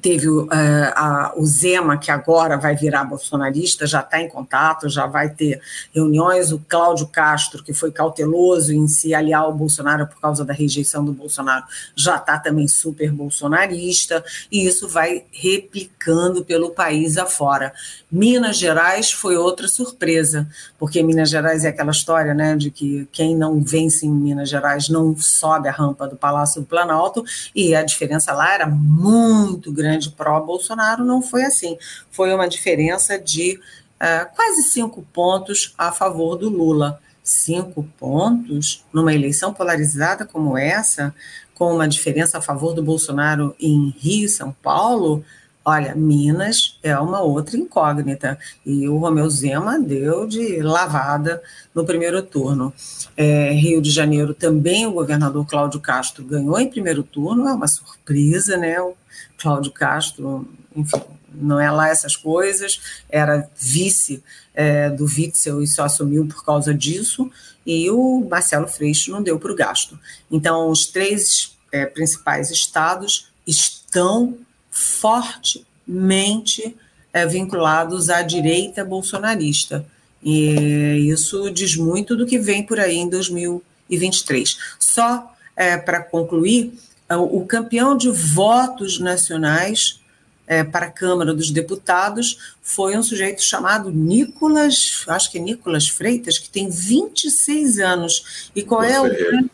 teve uh, a, o Zema, que agora vai virar bolsonarista, já está em contato, já vai ter reuniões. O Cláudio Castro, que foi cauteloso em se aliar ao Bolsonaro por causa da rejeição do Bolsonaro, já está também super bolsonarista, e isso vai replicando pelo país afora. Minas Gerais foi outra surpresa, porque Minas Gerais é aquela história né, de que quem não vence em Minas Gerais não sobe a rampa do Palácio do Planalto, e a diferença lá era muito grande grande pró-Bolsonaro, não foi assim. Foi uma diferença de uh, quase cinco pontos a favor do Lula. Cinco pontos numa eleição polarizada como essa, com uma diferença a favor do Bolsonaro em Rio e São Paulo, Olha, Minas é uma outra incógnita. E o Romeu Zema deu de lavada no primeiro turno. É, Rio de Janeiro também o governador Cláudio Castro ganhou em primeiro turno, é uma surpresa, né? O Cláudio Castro, enfim, não é lá essas coisas, era vice é, do Witzel e só assumiu por causa disso, e o Marcelo Freixo não deu para o gasto. Então, os três é, principais estados estão fortemente é, vinculados à direita bolsonarista. E isso diz muito do que vem por aí em 2023. Só é, para concluir, o campeão de votos nacionais é, para a Câmara dos Deputados foi um sujeito chamado Nicolas, acho que é Nicolas Freitas, que tem 26 anos. E qual é o grande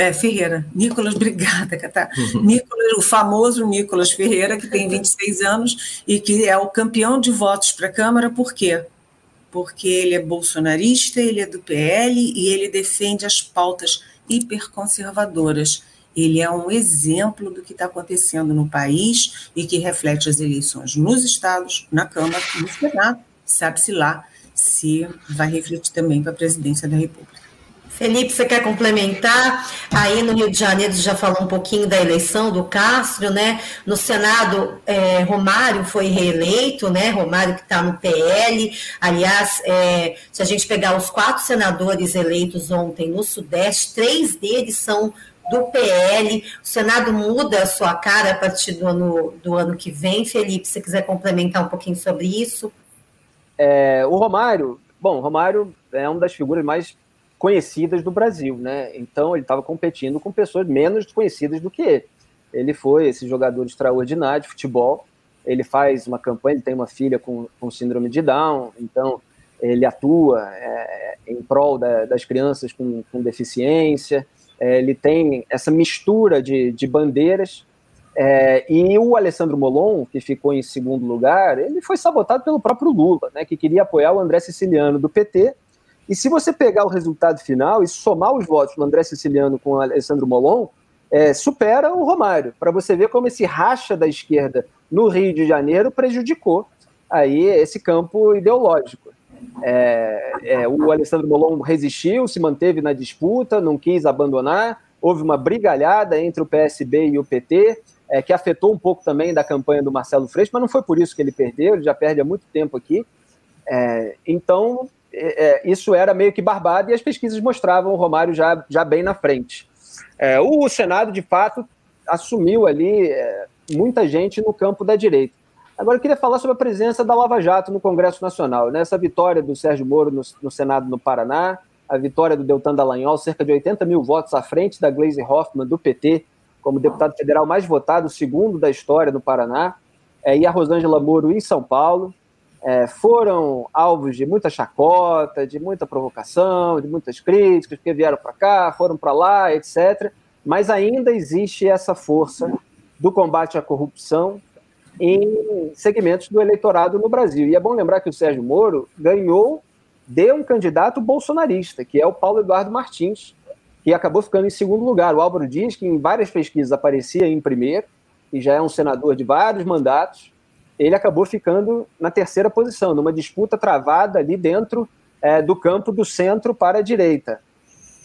é, Ferreira. Nicolas, (laughs) obrigada, Catá. Nicolas, o famoso Nicolas Ferreira, que tem 26 anos e que é o campeão de votos para a Câmara, por quê? Porque ele é bolsonarista, ele é do PL e ele defende as pautas hiperconservadoras. Ele é um exemplo do que está acontecendo no país e que reflete as eleições nos estados, na Câmara, no Senado, sabe-se lá se vai refletir também para a presidência da República. Felipe, você quer complementar? Aí no Rio de Janeiro já falou um pouquinho da eleição do Castro, né? No Senado, é, Romário foi reeleito, né? Romário que está no PL. Aliás, é, se a gente pegar os quatro senadores eleitos ontem no Sudeste, três deles são do PL. O Senado muda a sua cara a partir do ano, do ano que vem. Felipe, se você quiser complementar um pouquinho sobre isso. É, o Romário, bom, o Romário é uma das figuras mais conhecidas do Brasil, né? Então ele estava competindo com pessoas menos conhecidas do que ele. Ele foi esse jogador extraordinário de futebol. Ele faz uma campanha, ele tem uma filha com, com síndrome de Down, então ele atua é, em prol da, das crianças com, com deficiência. É, ele tem essa mistura de, de bandeiras. É, e o Alessandro Molon, que ficou em segundo lugar, ele foi sabotado pelo próprio Lula, né, que queria apoiar o André Siciliano do PT e se você pegar o resultado final e somar os votos do André Siciliano com o Alessandro Molon, é, supera o Romário, para você ver como esse racha da esquerda no Rio de Janeiro prejudicou aí esse campo ideológico. É, é, o Alessandro Molon resistiu, se manteve na disputa, não quis abandonar, houve uma brigalhada entre o PSB e o PT, é, que afetou um pouco também da campanha do Marcelo Freixo, mas não foi por isso que ele perdeu, ele já perde há muito tempo aqui. É, então, é, é, isso era meio que barbado e as pesquisas mostravam o Romário já, já bem na frente. É, o Senado, de fato, assumiu ali é, muita gente no campo da direita. Agora, eu queria falar sobre a presença da Lava Jato no Congresso Nacional. Né? Essa vitória do Sérgio Moro no, no Senado no Paraná, a vitória do Deltan Dallagnol, cerca de 80 mil votos à frente da Gleisi Hoffmann, do PT, como deputado federal mais votado, segundo da história no Paraná, é, e a Rosângela Moro em São Paulo é, foram alvos de muita chacota, de muita provocação, de muitas críticas, porque vieram para cá, foram para lá, etc. Mas ainda existe essa força do combate à corrupção em segmentos do eleitorado no Brasil. E é bom lembrar que o Sérgio Moro ganhou de um candidato bolsonarista, que é o Paulo Eduardo Martins, que acabou ficando em segundo lugar. O Álvaro diz que em várias pesquisas aparecia em primeiro, e já é um senador de vários mandatos, ele acabou ficando na terceira posição, numa disputa travada ali dentro é, do campo do centro para a direita.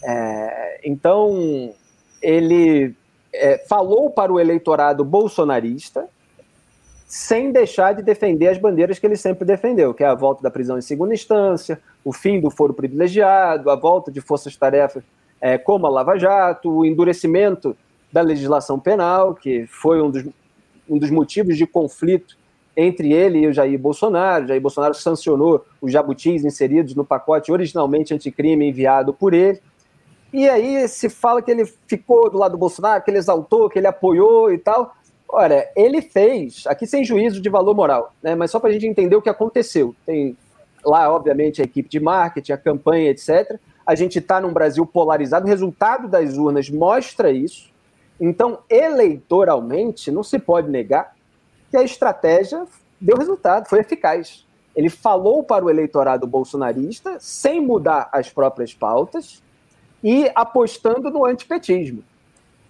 É, então, ele é, falou para o eleitorado bolsonarista, sem deixar de defender as bandeiras que ele sempre defendeu, que é a volta da prisão em segunda instância, o fim do foro privilegiado, a volta de forças-tarefas é, como a Lava Jato, o endurecimento da legislação penal, que foi um dos, um dos motivos de conflito entre ele e o Jair Bolsonaro. Jair Bolsonaro sancionou os jabutis inseridos no pacote originalmente anticrime enviado por ele. E aí se fala que ele ficou do lado do Bolsonaro, que ele exaltou, que ele apoiou e tal. Olha, ele fez, aqui sem juízo de valor moral, né, mas só para a gente entender o que aconteceu. Tem lá, obviamente, a equipe de marketing, a campanha, etc. A gente está num Brasil polarizado, o resultado das urnas mostra isso. Então, eleitoralmente, não se pode negar que a estratégia deu resultado, foi eficaz. Ele falou para o eleitorado bolsonarista sem mudar as próprias pautas e apostando no antipetismo.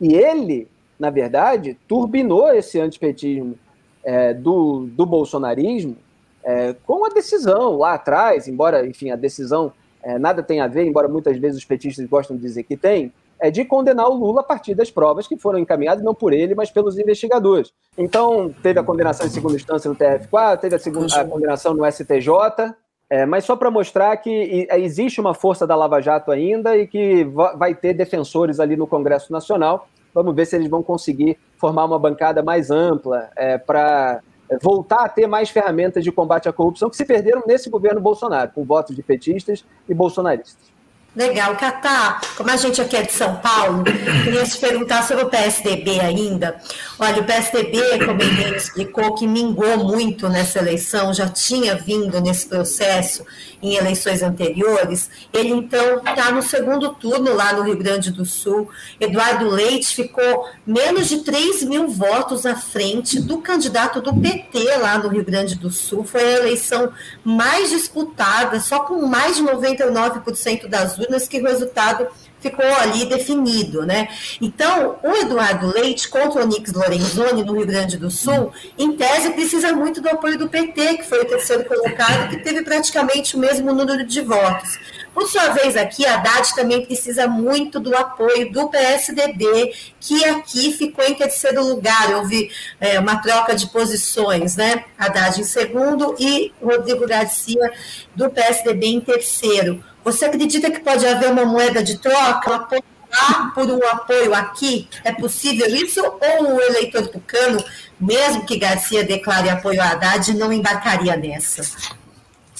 E ele, na verdade, turbinou esse antipetismo é, do, do bolsonarismo é, com a decisão lá atrás, embora, enfim, a decisão é, nada tem a ver, embora muitas vezes os petistas gostam de dizer que tem, é de condenar o Lula a partir das provas que foram encaminhadas, não por ele, mas pelos investigadores. Então, teve a condenação em segunda instância no TF4, teve a, segunda, a condenação no STJ, é, mas só para mostrar que existe uma força da Lava Jato ainda e que vai ter defensores ali no Congresso Nacional. Vamos ver se eles vão conseguir formar uma bancada mais ampla é, para é, voltar a ter mais ferramentas de combate à corrupção que se perderam nesse governo Bolsonaro, com votos de petistas e bolsonaristas. Legal, Catá, como a gente aqui é de São Paulo, queria te perguntar sobre o PSDB ainda. Olha, o PSDB, como ele explicou, que mingou muito nessa eleição, já tinha vindo nesse processo em eleições anteriores. Ele, então, está no segundo turno lá no Rio Grande do Sul. Eduardo Leite ficou menos de 3 mil votos à frente do candidato do PT lá no Rio Grande do Sul. Foi a eleição mais disputada, só com mais de 99% das que o resultado ficou ali definido, né? Então, o Eduardo Leite contra o Nix Lorenzoni no Rio Grande do Sul, em tese, precisa muito do apoio do PT, que foi o terceiro colocado, que teve praticamente o mesmo número de votos. Por sua vez, aqui, a Haddad também precisa muito do apoio do PSDB, que aqui ficou em terceiro lugar. Houve é, uma troca de posições, né? Haddad em segundo e Rodrigo Garcia do PSDB em terceiro. Você acredita que pode haver uma moeda de troca, lá por um apoio aqui? É possível isso? Ou o eleitor tucano, mesmo que Garcia declare apoio a Haddad, não embarcaria nessa?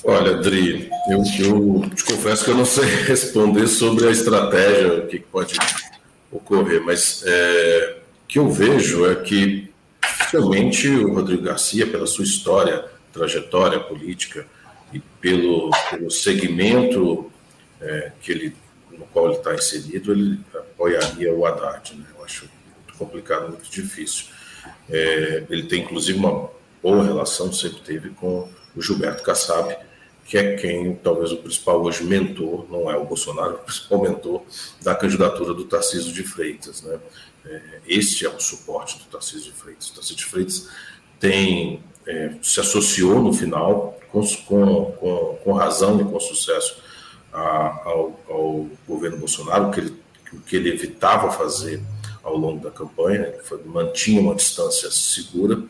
Olha, Dri, eu, eu te confesso que eu não sei (laughs) responder sobre a estratégia, o que pode ocorrer, mas é, o que eu vejo é que, realmente, o Rodrigo Garcia, pela sua história, trajetória política e pelo, pelo segmento é, que ele, no qual ele está inserido, ele apoiaria o Haddad. Né? Eu acho muito complicado, muito difícil. É, ele tem, inclusive, uma boa relação, sempre teve, com o Gilberto Kassab, que é quem, talvez, o principal hoje mentor, não é o Bolsonaro, (laughs) o principal mentor da candidatura do Tarcísio de Freitas. Né? É, este é o suporte do Tarcísio de Freitas. O Tarcísio de Freitas tem, é, se associou no final, com, com, com razão e com sucesso, a, ao, ao, governo Bolsonaro, que ele, que ele evitava fazer ao longo da campanha, ele foi, mantinha uma distância segura,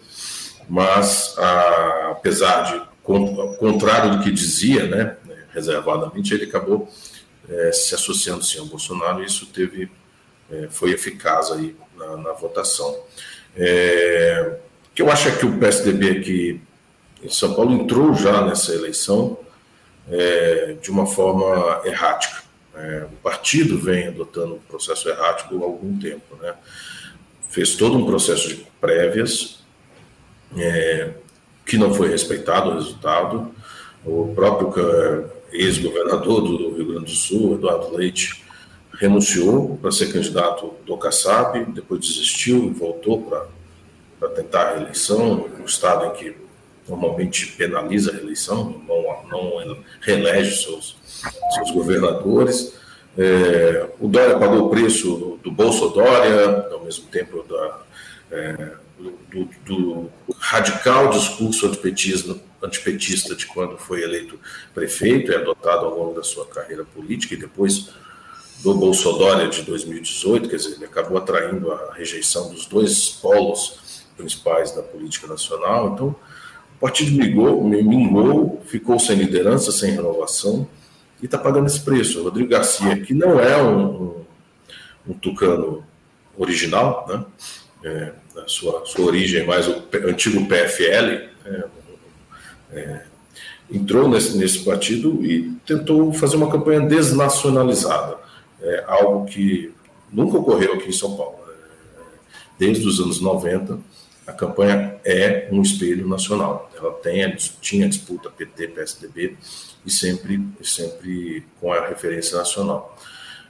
mas a, apesar de, contrário do que dizia, né, reservadamente, ele acabou é, se associando sim ao Bolsonaro e isso teve, é, foi eficaz aí na, na votação. É, o que eu acho é que o PSDB aqui em São Paulo entrou já nessa eleição é, de uma forma errática. É, o partido vem adotando um processo errático há algum tempo. Né? Fez todo um processo de prévias é, que não foi respeitado o resultado. O próprio ex-governador do Rio Grande do Sul, Eduardo Leite, renunciou para ser candidato do Kassab, depois desistiu e voltou para tentar a reeleição, no estado em que normalmente penaliza a reeleição, não, não relege seus, seus governadores. É, o Dória pagou o preço do, do Bolso Dória, ao mesmo tempo da, é, do, do, radical discurso antipetista, antipetista de quando foi eleito prefeito e adotado ao longo da sua carreira política, e depois do Bolsonaro de 2018, quer dizer, ele acabou atraindo a rejeição dos dois polos principais da política nacional. Então, o partido mingou, mingou, ficou sem liderança, sem renovação e está pagando esse preço. O Rodrigo Garcia, que não é um, um, um tucano original, né? É, a sua, sua origem mais o antigo PFL, é, é, entrou nesse, nesse partido e tentou fazer uma campanha desnacionalizada, é, algo que nunca ocorreu aqui em São Paulo. Né? Desde os anos 90, a campanha é um espelho nacional. Ela tem, tinha disputa PT, PSDB e sempre, sempre com a referência nacional.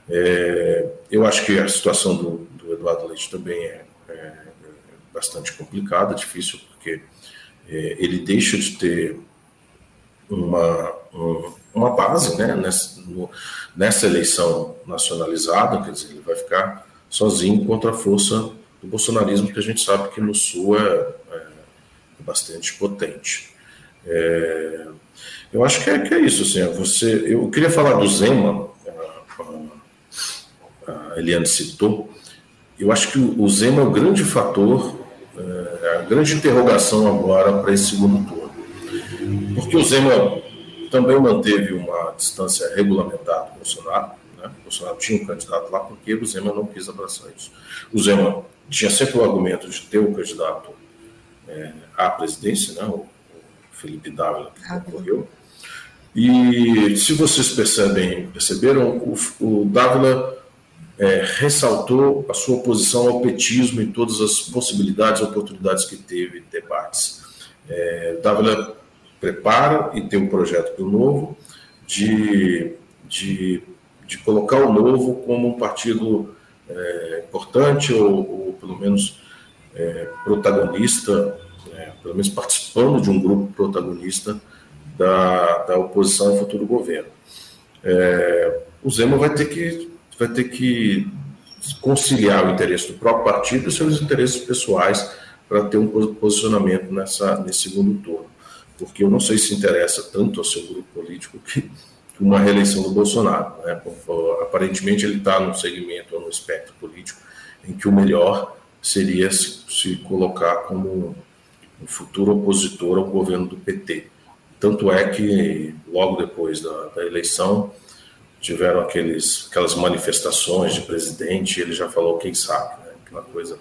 É, eu acho que a situação do, do Eduardo Leite também é, é, bastante complicada, difícil, porque é, ele deixa de ter uma, um, uma base né, nessa, no, nessa eleição nacionalizada, quer dizer, ele vai ficar sozinho contra a força do bolsonarismo, que a gente sabe que no Sul é, é bastante potente. É, eu acho que é, que é isso. Assim, você, eu queria falar do Zema, a, a Eliane citou. Eu acho que o, Zema é o grande fator, é, a grande interrogação agora para esse segundo turno. Porque o Zema também manteve uma distância regulamentar do Bolsonaro. Né? O Bolsonaro tinha um candidato lá porque o Zema não quis abraçar isso. O Zema tinha sempre o argumento de ter um candidato é, à presidência, né, o, Felipe Dávila, que concorreu. E se vocês percebem, perceberam, o, o Dávila é, ressaltou a sua oposição ao petismo em todas as possibilidades e oportunidades que teve debates. É, Dávila prepara e tem um projeto para o Novo de, de, de colocar o Novo como um partido é, importante ou, ou, pelo menos é, protagonista, é, pelo menos participando de um grupo protagonista da, da oposição ao futuro governo. É, o Zema vai ter que vai ter que conciliar o interesse do próprio partido e seus interesses pessoais para ter um posicionamento nessa, nesse segundo turno. Porque eu não sei se interessa tanto ao seu grupo político que uma reeleição do Bolsonaro. Né? Aparentemente, ele está num segmento ou num espectro político em que o melhor seria se, se colocar como um futuro opositor ao governo do PT. Tanto é que, logo depois da, da eleição, tiveram aqueles, aquelas manifestações de presidente, ele já falou, quem sabe, né? aquela coisa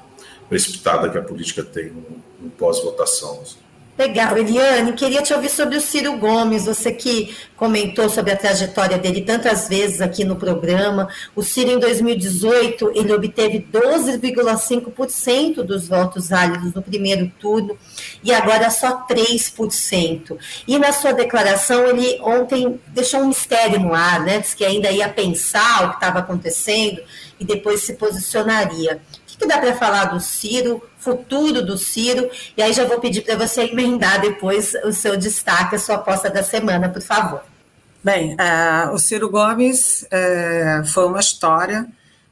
precipitada que a política tem no, pós-votação. Assim. Legal, Eliane, queria te ouvir sobre o Ciro Gomes, você que comentou sobre a trajetória dele tantas vezes aqui no programa. O Ciro, em 2018, ele obteve 12,5% dos votos válidos no primeiro turno e agora só 3%. E na sua declaração, ele ontem deixou um mistério no ar, né? Diz que ainda ia pensar o que estava acontecendo e depois se posicionaria que dá para falar do Ciro, futuro do Ciro? E aí já vou pedir para você emendar depois o seu destaque, a sua aposta da semana, por favor. Bem, uh, o Ciro Gomes uh, foi uma história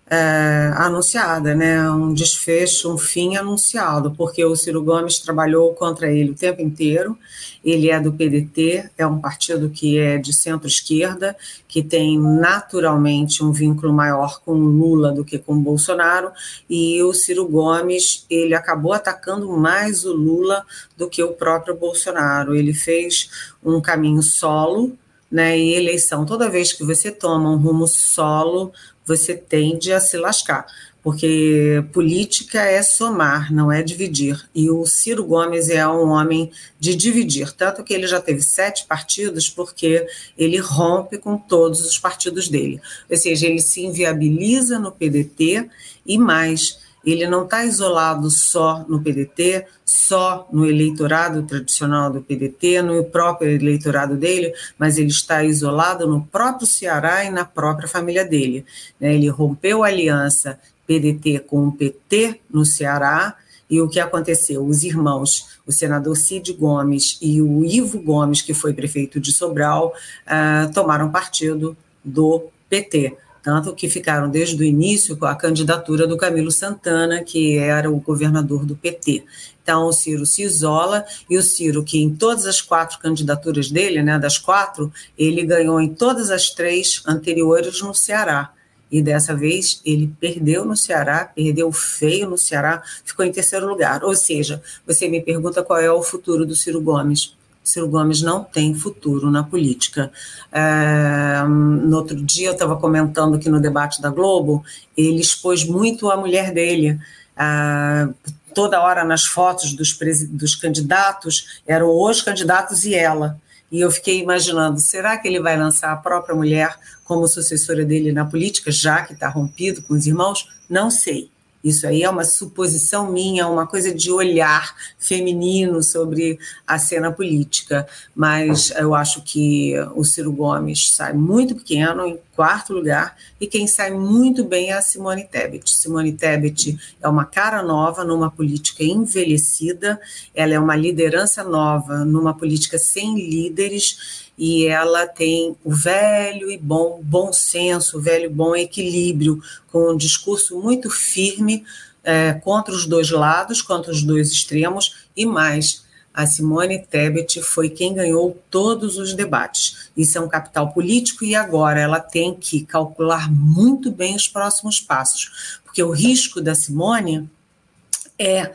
é, anunciada, né? um desfecho, um fim anunciado, porque o Ciro Gomes trabalhou contra ele o tempo inteiro. Ele é do PDT, é um partido que é de centro-esquerda, que tem naturalmente um vínculo maior com Lula do que com Bolsonaro, e o Ciro Gomes ele acabou atacando mais o Lula do que o próprio Bolsonaro. Ele fez um caminho solo. Né, e eleição, toda vez que você toma um rumo solo, você tende a se lascar, porque política é somar, não é dividir. E o Ciro Gomes é um homem de dividir, tanto que ele já teve sete partidos, porque ele rompe com todos os partidos dele. Ou seja, ele se inviabiliza no PDT e mais ele não está isolado só no PDT, só no eleitorado tradicional do PDT, no próprio eleitorado dele, mas ele está isolado no próprio Ceará e na própria família dele. Né? Ele rompeu a aliança PDT com o PT no Ceará, e o que aconteceu? Os irmãos, o senador Cid Gomes e o Ivo Gomes, que foi prefeito de Sobral, uh, tomaram partido do PT tanto que ficaram desde o início com a candidatura do Camilo Santana, que era o governador do PT. Então, o Ciro se isola, e o Ciro, que em todas as quatro candidaturas dele, né, das quatro, ele ganhou em todas as três anteriores no Ceará. E dessa vez ele perdeu no Ceará, perdeu feio no Ceará, ficou em terceiro lugar. Ou seja, você me pergunta qual é o futuro do Ciro Gomes. Ciro Gomes não tem futuro na política. É, no outro dia, eu estava comentando aqui no debate da Globo, ele expôs muito a mulher dele. É, toda hora nas fotos dos, dos candidatos, eram os candidatos e ela. E eu fiquei imaginando, será que ele vai lançar a própria mulher como sucessora dele na política, já que está rompido com os irmãos? Não sei. Isso aí é uma suposição minha, uma coisa de olhar feminino sobre a cena política. Mas eu acho que o Ciro Gomes sai muito pequeno, quarto lugar, e quem sai muito bem é a Simone Tebet. Simone Tebet é uma cara nova numa política envelhecida, ela é uma liderança nova numa política sem líderes e ela tem o velho e bom bom senso, o velho e bom equilíbrio, com um discurso muito firme é, contra os dois lados, contra os dois extremos, e mais, a Simone Tebet foi quem ganhou todos os debates. Isso é um capital político e agora ela tem que calcular muito bem os próximos passos, porque o risco da Simone é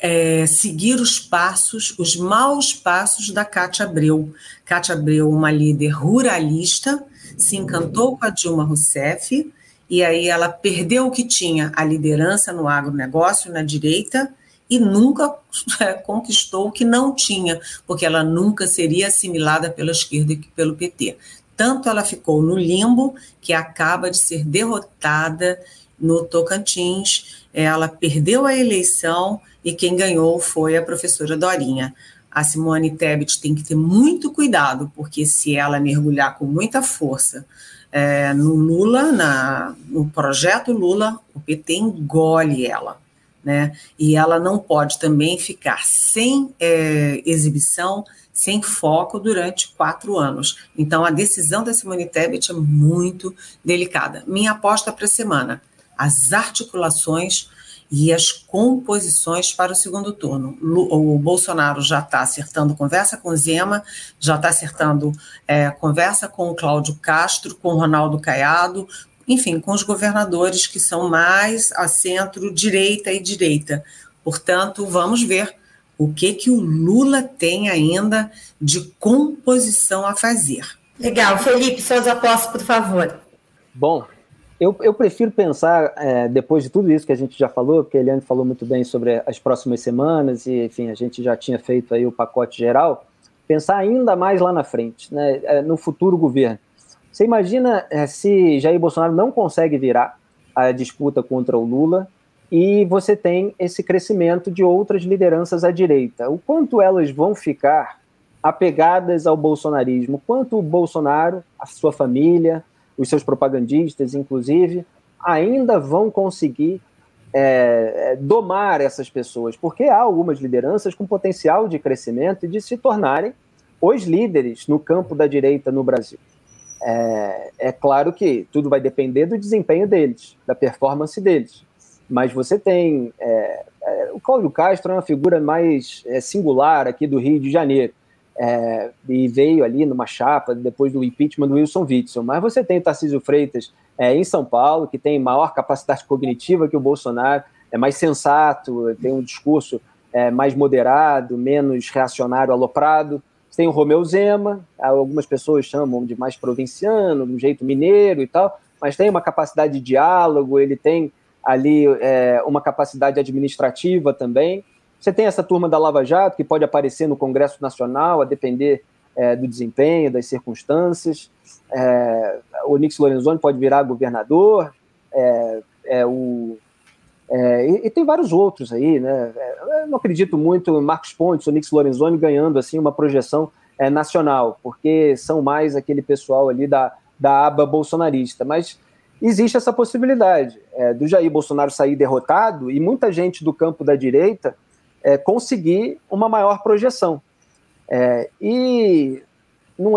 é, seguir os passos, os maus passos da Cátia Abreu. Cátia Abreu, uma líder ruralista, se encantou com a Dilma Rousseff, e aí ela perdeu o que tinha, a liderança no agronegócio, na direita, e nunca (laughs) é, conquistou o que não tinha, porque ela nunca seria assimilada pela esquerda e pelo PT. Tanto ela ficou no limbo, que acaba de ser derrotada no Tocantins, ela perdeu a eleição e quem ganhou foi a professora Dorinha. A Simone Tebet tem que ter muito cuidado, porque se ela mergulhar com muita força é, no Lula, na, no projeto Lula, o PT engole ela. Né? E ela não pode também ficar sem é, exibição, sem foco durante quatro anos. Então, a decisão da Simone Tebet é muito delicada. Minha aposta para a semana: as articulações e as composições para o segundo turno. O Bolsonaro já está acertando conversa com Zema, já está acertando é, conversa com o Cláudio Castro, com Ronaldo Caiado, enfim, com os governadores que são mais a centro-direita e direita. Portanto, vamos ver o que, que o Lula tem ainda de composição a fazer. Legal. Felipe, suas apostas, por favor. Bom, eu, eu prefiro pensar, é, depois de tudo isso que a gente já falou, porque a Eliane falou muito bem sobre as próximas semanas, e enfim, a gente já tinha feito aí o pacote geral, pensar ainda mais lá na frente, né, é, no futuro governo. Você imagina é, se Jair Bolsonaro não consegue virar a disputa contra o Lula e você tem esse crescimento de outras lideranças à direita. O quanto elas vão ficar apegadas ao bolsonarismo, quanto o Bolsonaro, a sua família, os seus propagandistas, inclusive, ainda vão conseguir é, domar essas pessoas, porque há algumas lideranças com potencial de crescimento e de se tornarem os líderes no campo da direita no Brasil. É, é, claro que tudo vai depender do desempenho deles, da performance deles. Mas você tem. É, é, o Cláudio Castro é uma figura mais é, singular aqui do Rio de Janeiro é, e veio ali numa chapa depois do impeachment do Wilson Witzel. Mas você tem o Tarcísio Freitas é, em São Paulo, que tem maior capacidade cognitiva que o Bolsonaro, é mais sensato, tem um discurso mais moderado, menos reacionário aloprado. Tem o Romeu Zema, algumas pessoas chamam de mais provinciano, de um jeito mineiro e tal, mas tem uma capacidade de diálogo, ele tem ali é, uma capacidade administrativa também. Você tem essa turma da Lava Jato, que pode aparecer no Congresso Nacional, a depender é, do desempenho, das circunstâncias. É, o Nix Lorenzoni pode virar governador. É, é o, é, e, e, tem vários outros aí, né? É, eu não acredito muito em Marcos Pontes ou Nix Lorenzoni ganhando assim uma projeção nacional, porque são mais aquele pessoal ali da, da aba bolsonarista. Mas existe essa possibilidade do Jair Bolsonaro sair derrotado e muita gente do campo da direita é, conseguir uma maior projeção. É, e num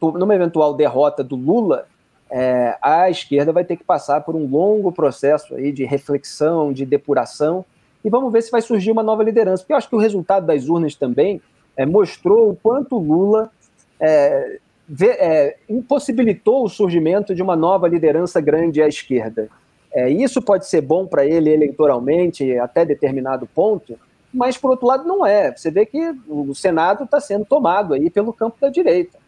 numa eventual derrota do Lula, é, a esquerda vai ter que passar por um longo processo aí de reflexão, de depuração, e vamos ver se vai surgir uma nova liderança. Porque eu acho que o resultado das urnas também é, mostrou o quanto Lula é, vê, é, impossibilitou o surgimento de uma nova liderança grande à esquerda. É, isso pode ser bom para ele eleitoralmente até determinado ponto, mas por outro lado não é. Você vê que o Senado está sendo tomado aí pelo campo da direita.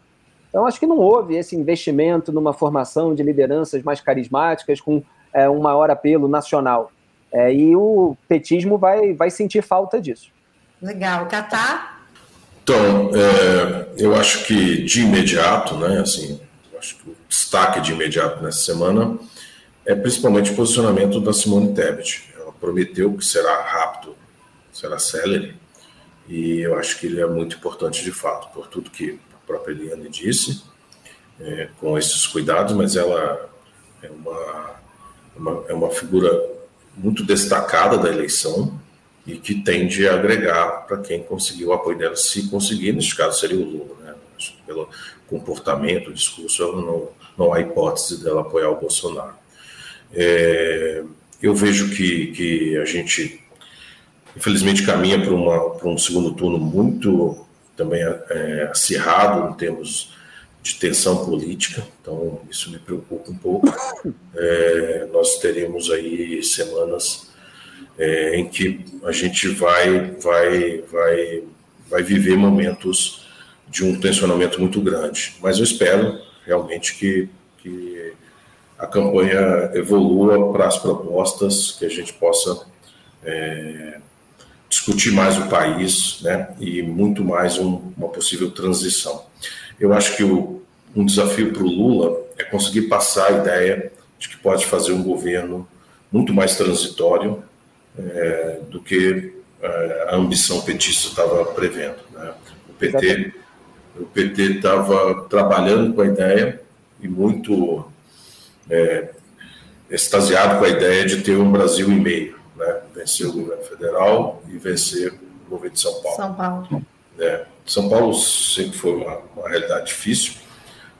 Então acho que não houve esse investimento numa formação de lideranças mais carismáticas com é, um maior apelo nacional. É, e o petismo vai, vai sentir falta disso. Legal. Catar? Então, é, eu acho que de imediato, né, assim, acho que o destaque de imediato nessa semana é principalmente o posicionamento da Simone Tebet. Ela prometeu que será rápido será célere, e eu acho que ele é muito importante de fato, por tudo que própria Eliane disse, é, com esses cuidados, mas ela é uma, uma, é uma figura muito destacada da eleição e que tende a agregar para quem conseguiu o apoio dela, se conseguir, neste caso seria o Lula, né? pelo comportamento, discurso, não, não há hipótese dela apoiar o Bolsonaro. É, eu vejo que, que a gente infelizmente caminha para um segundo turno muito também é, acirrado em termos de tensão política, então isso me preocupa um pouco. (laughs) É, nós teremos aí semanas é, em que a gente vai, vai, vai, vai viver momentos de um tensionamento muito grande, mas eu espero realmente que, que a campanha evolua para as propostas que a gente possa é, discutir mais o país né, e muito mais um, uma possível transição. Eu acho que o, um desafio para o Lula é conseguir passar a ideia de que pode fazer um governo muito mais transitório é, do que é, a ambição petista estava prevendo. Né? O PT o PT estava trabalhando com a ideia e muito é, extasiado com a ideia de ter um Brasil e meio? Vencer o governo federal e vencer o governo de São Paulo. São Paulo. É, São Paulo sempre foi uma, uma realidade difícil,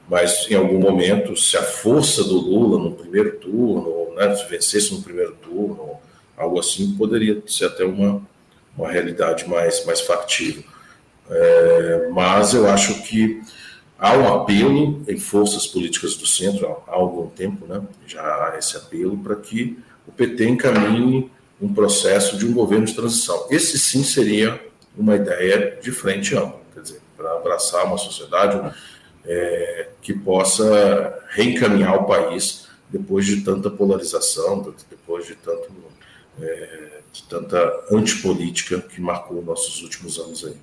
mas em algum momento, se a força do Lula no primeiro turno, né, se vencesse no primeiro turno, algo assim, poderia ser até uma, uma realidade mais, mais factível. É, mas eu acho que há um apelo em forças políticas do centro há algum tempo, né? Já há esse apelo para que o PT encaminhe um processo de um governo de transição. Esse sim seria uma ideia de frente ampla, quer dizer, para abraçar uma sociedade é, que possa reencaminhar o país depois de tanta polarização, depois de tanto é, de tanta antipolítica que marcou nossos últimos anos aí.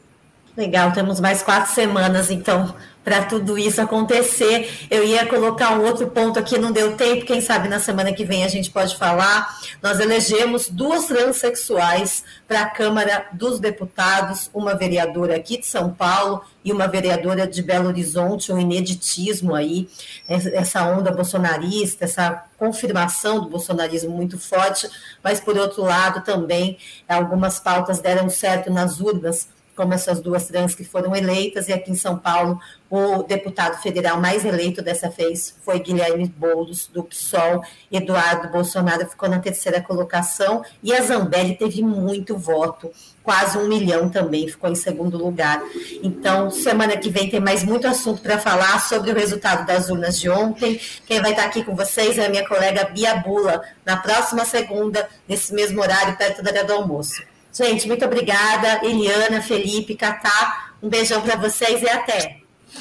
Legal, temos mais quatro semanas, então, para tudo isso acontecer. Eu ia colocar um outro ponto aqui, não deu tempo, quem sabe na semana que vem a gente pode falar. Nós elegemos duas transexuais para a Câmara dos Deputados, uma vereadora aqui de São Paulo e uma vereadora de Belo Horizonte, um ineditismo aí, essa onda bolsonarista, essa confirmação do bolsonarismo muito forte, mas por outro lado também algumas pautas deram certo nas urnas como essas duas trans que foram eleitas, e aqui em São Paulo, o deputado federal mais eleito dessa vez foi Guilherme Boulos, do PSOL. Eduardo Bolsonaro ficou na terceira colocação, e a Zambelli teve muito voto, quase um milhão também, ficou em segundo lugar. Então, semana que vem tem mais muito assunto para falar sobre o resultado das urnas de ontem. Quem vai estar aqui com vocês é a minha colega Bia Bula, na próxima segunda, nesse mesmo horário, perto da hora do almoço. Gente, muito obrigada. Eliana, Felipe, Catá, um beijão para vocês e até.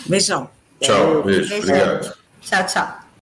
Beijão. Tchau, beijo. beijo. Obrigado. Tchau, tchau.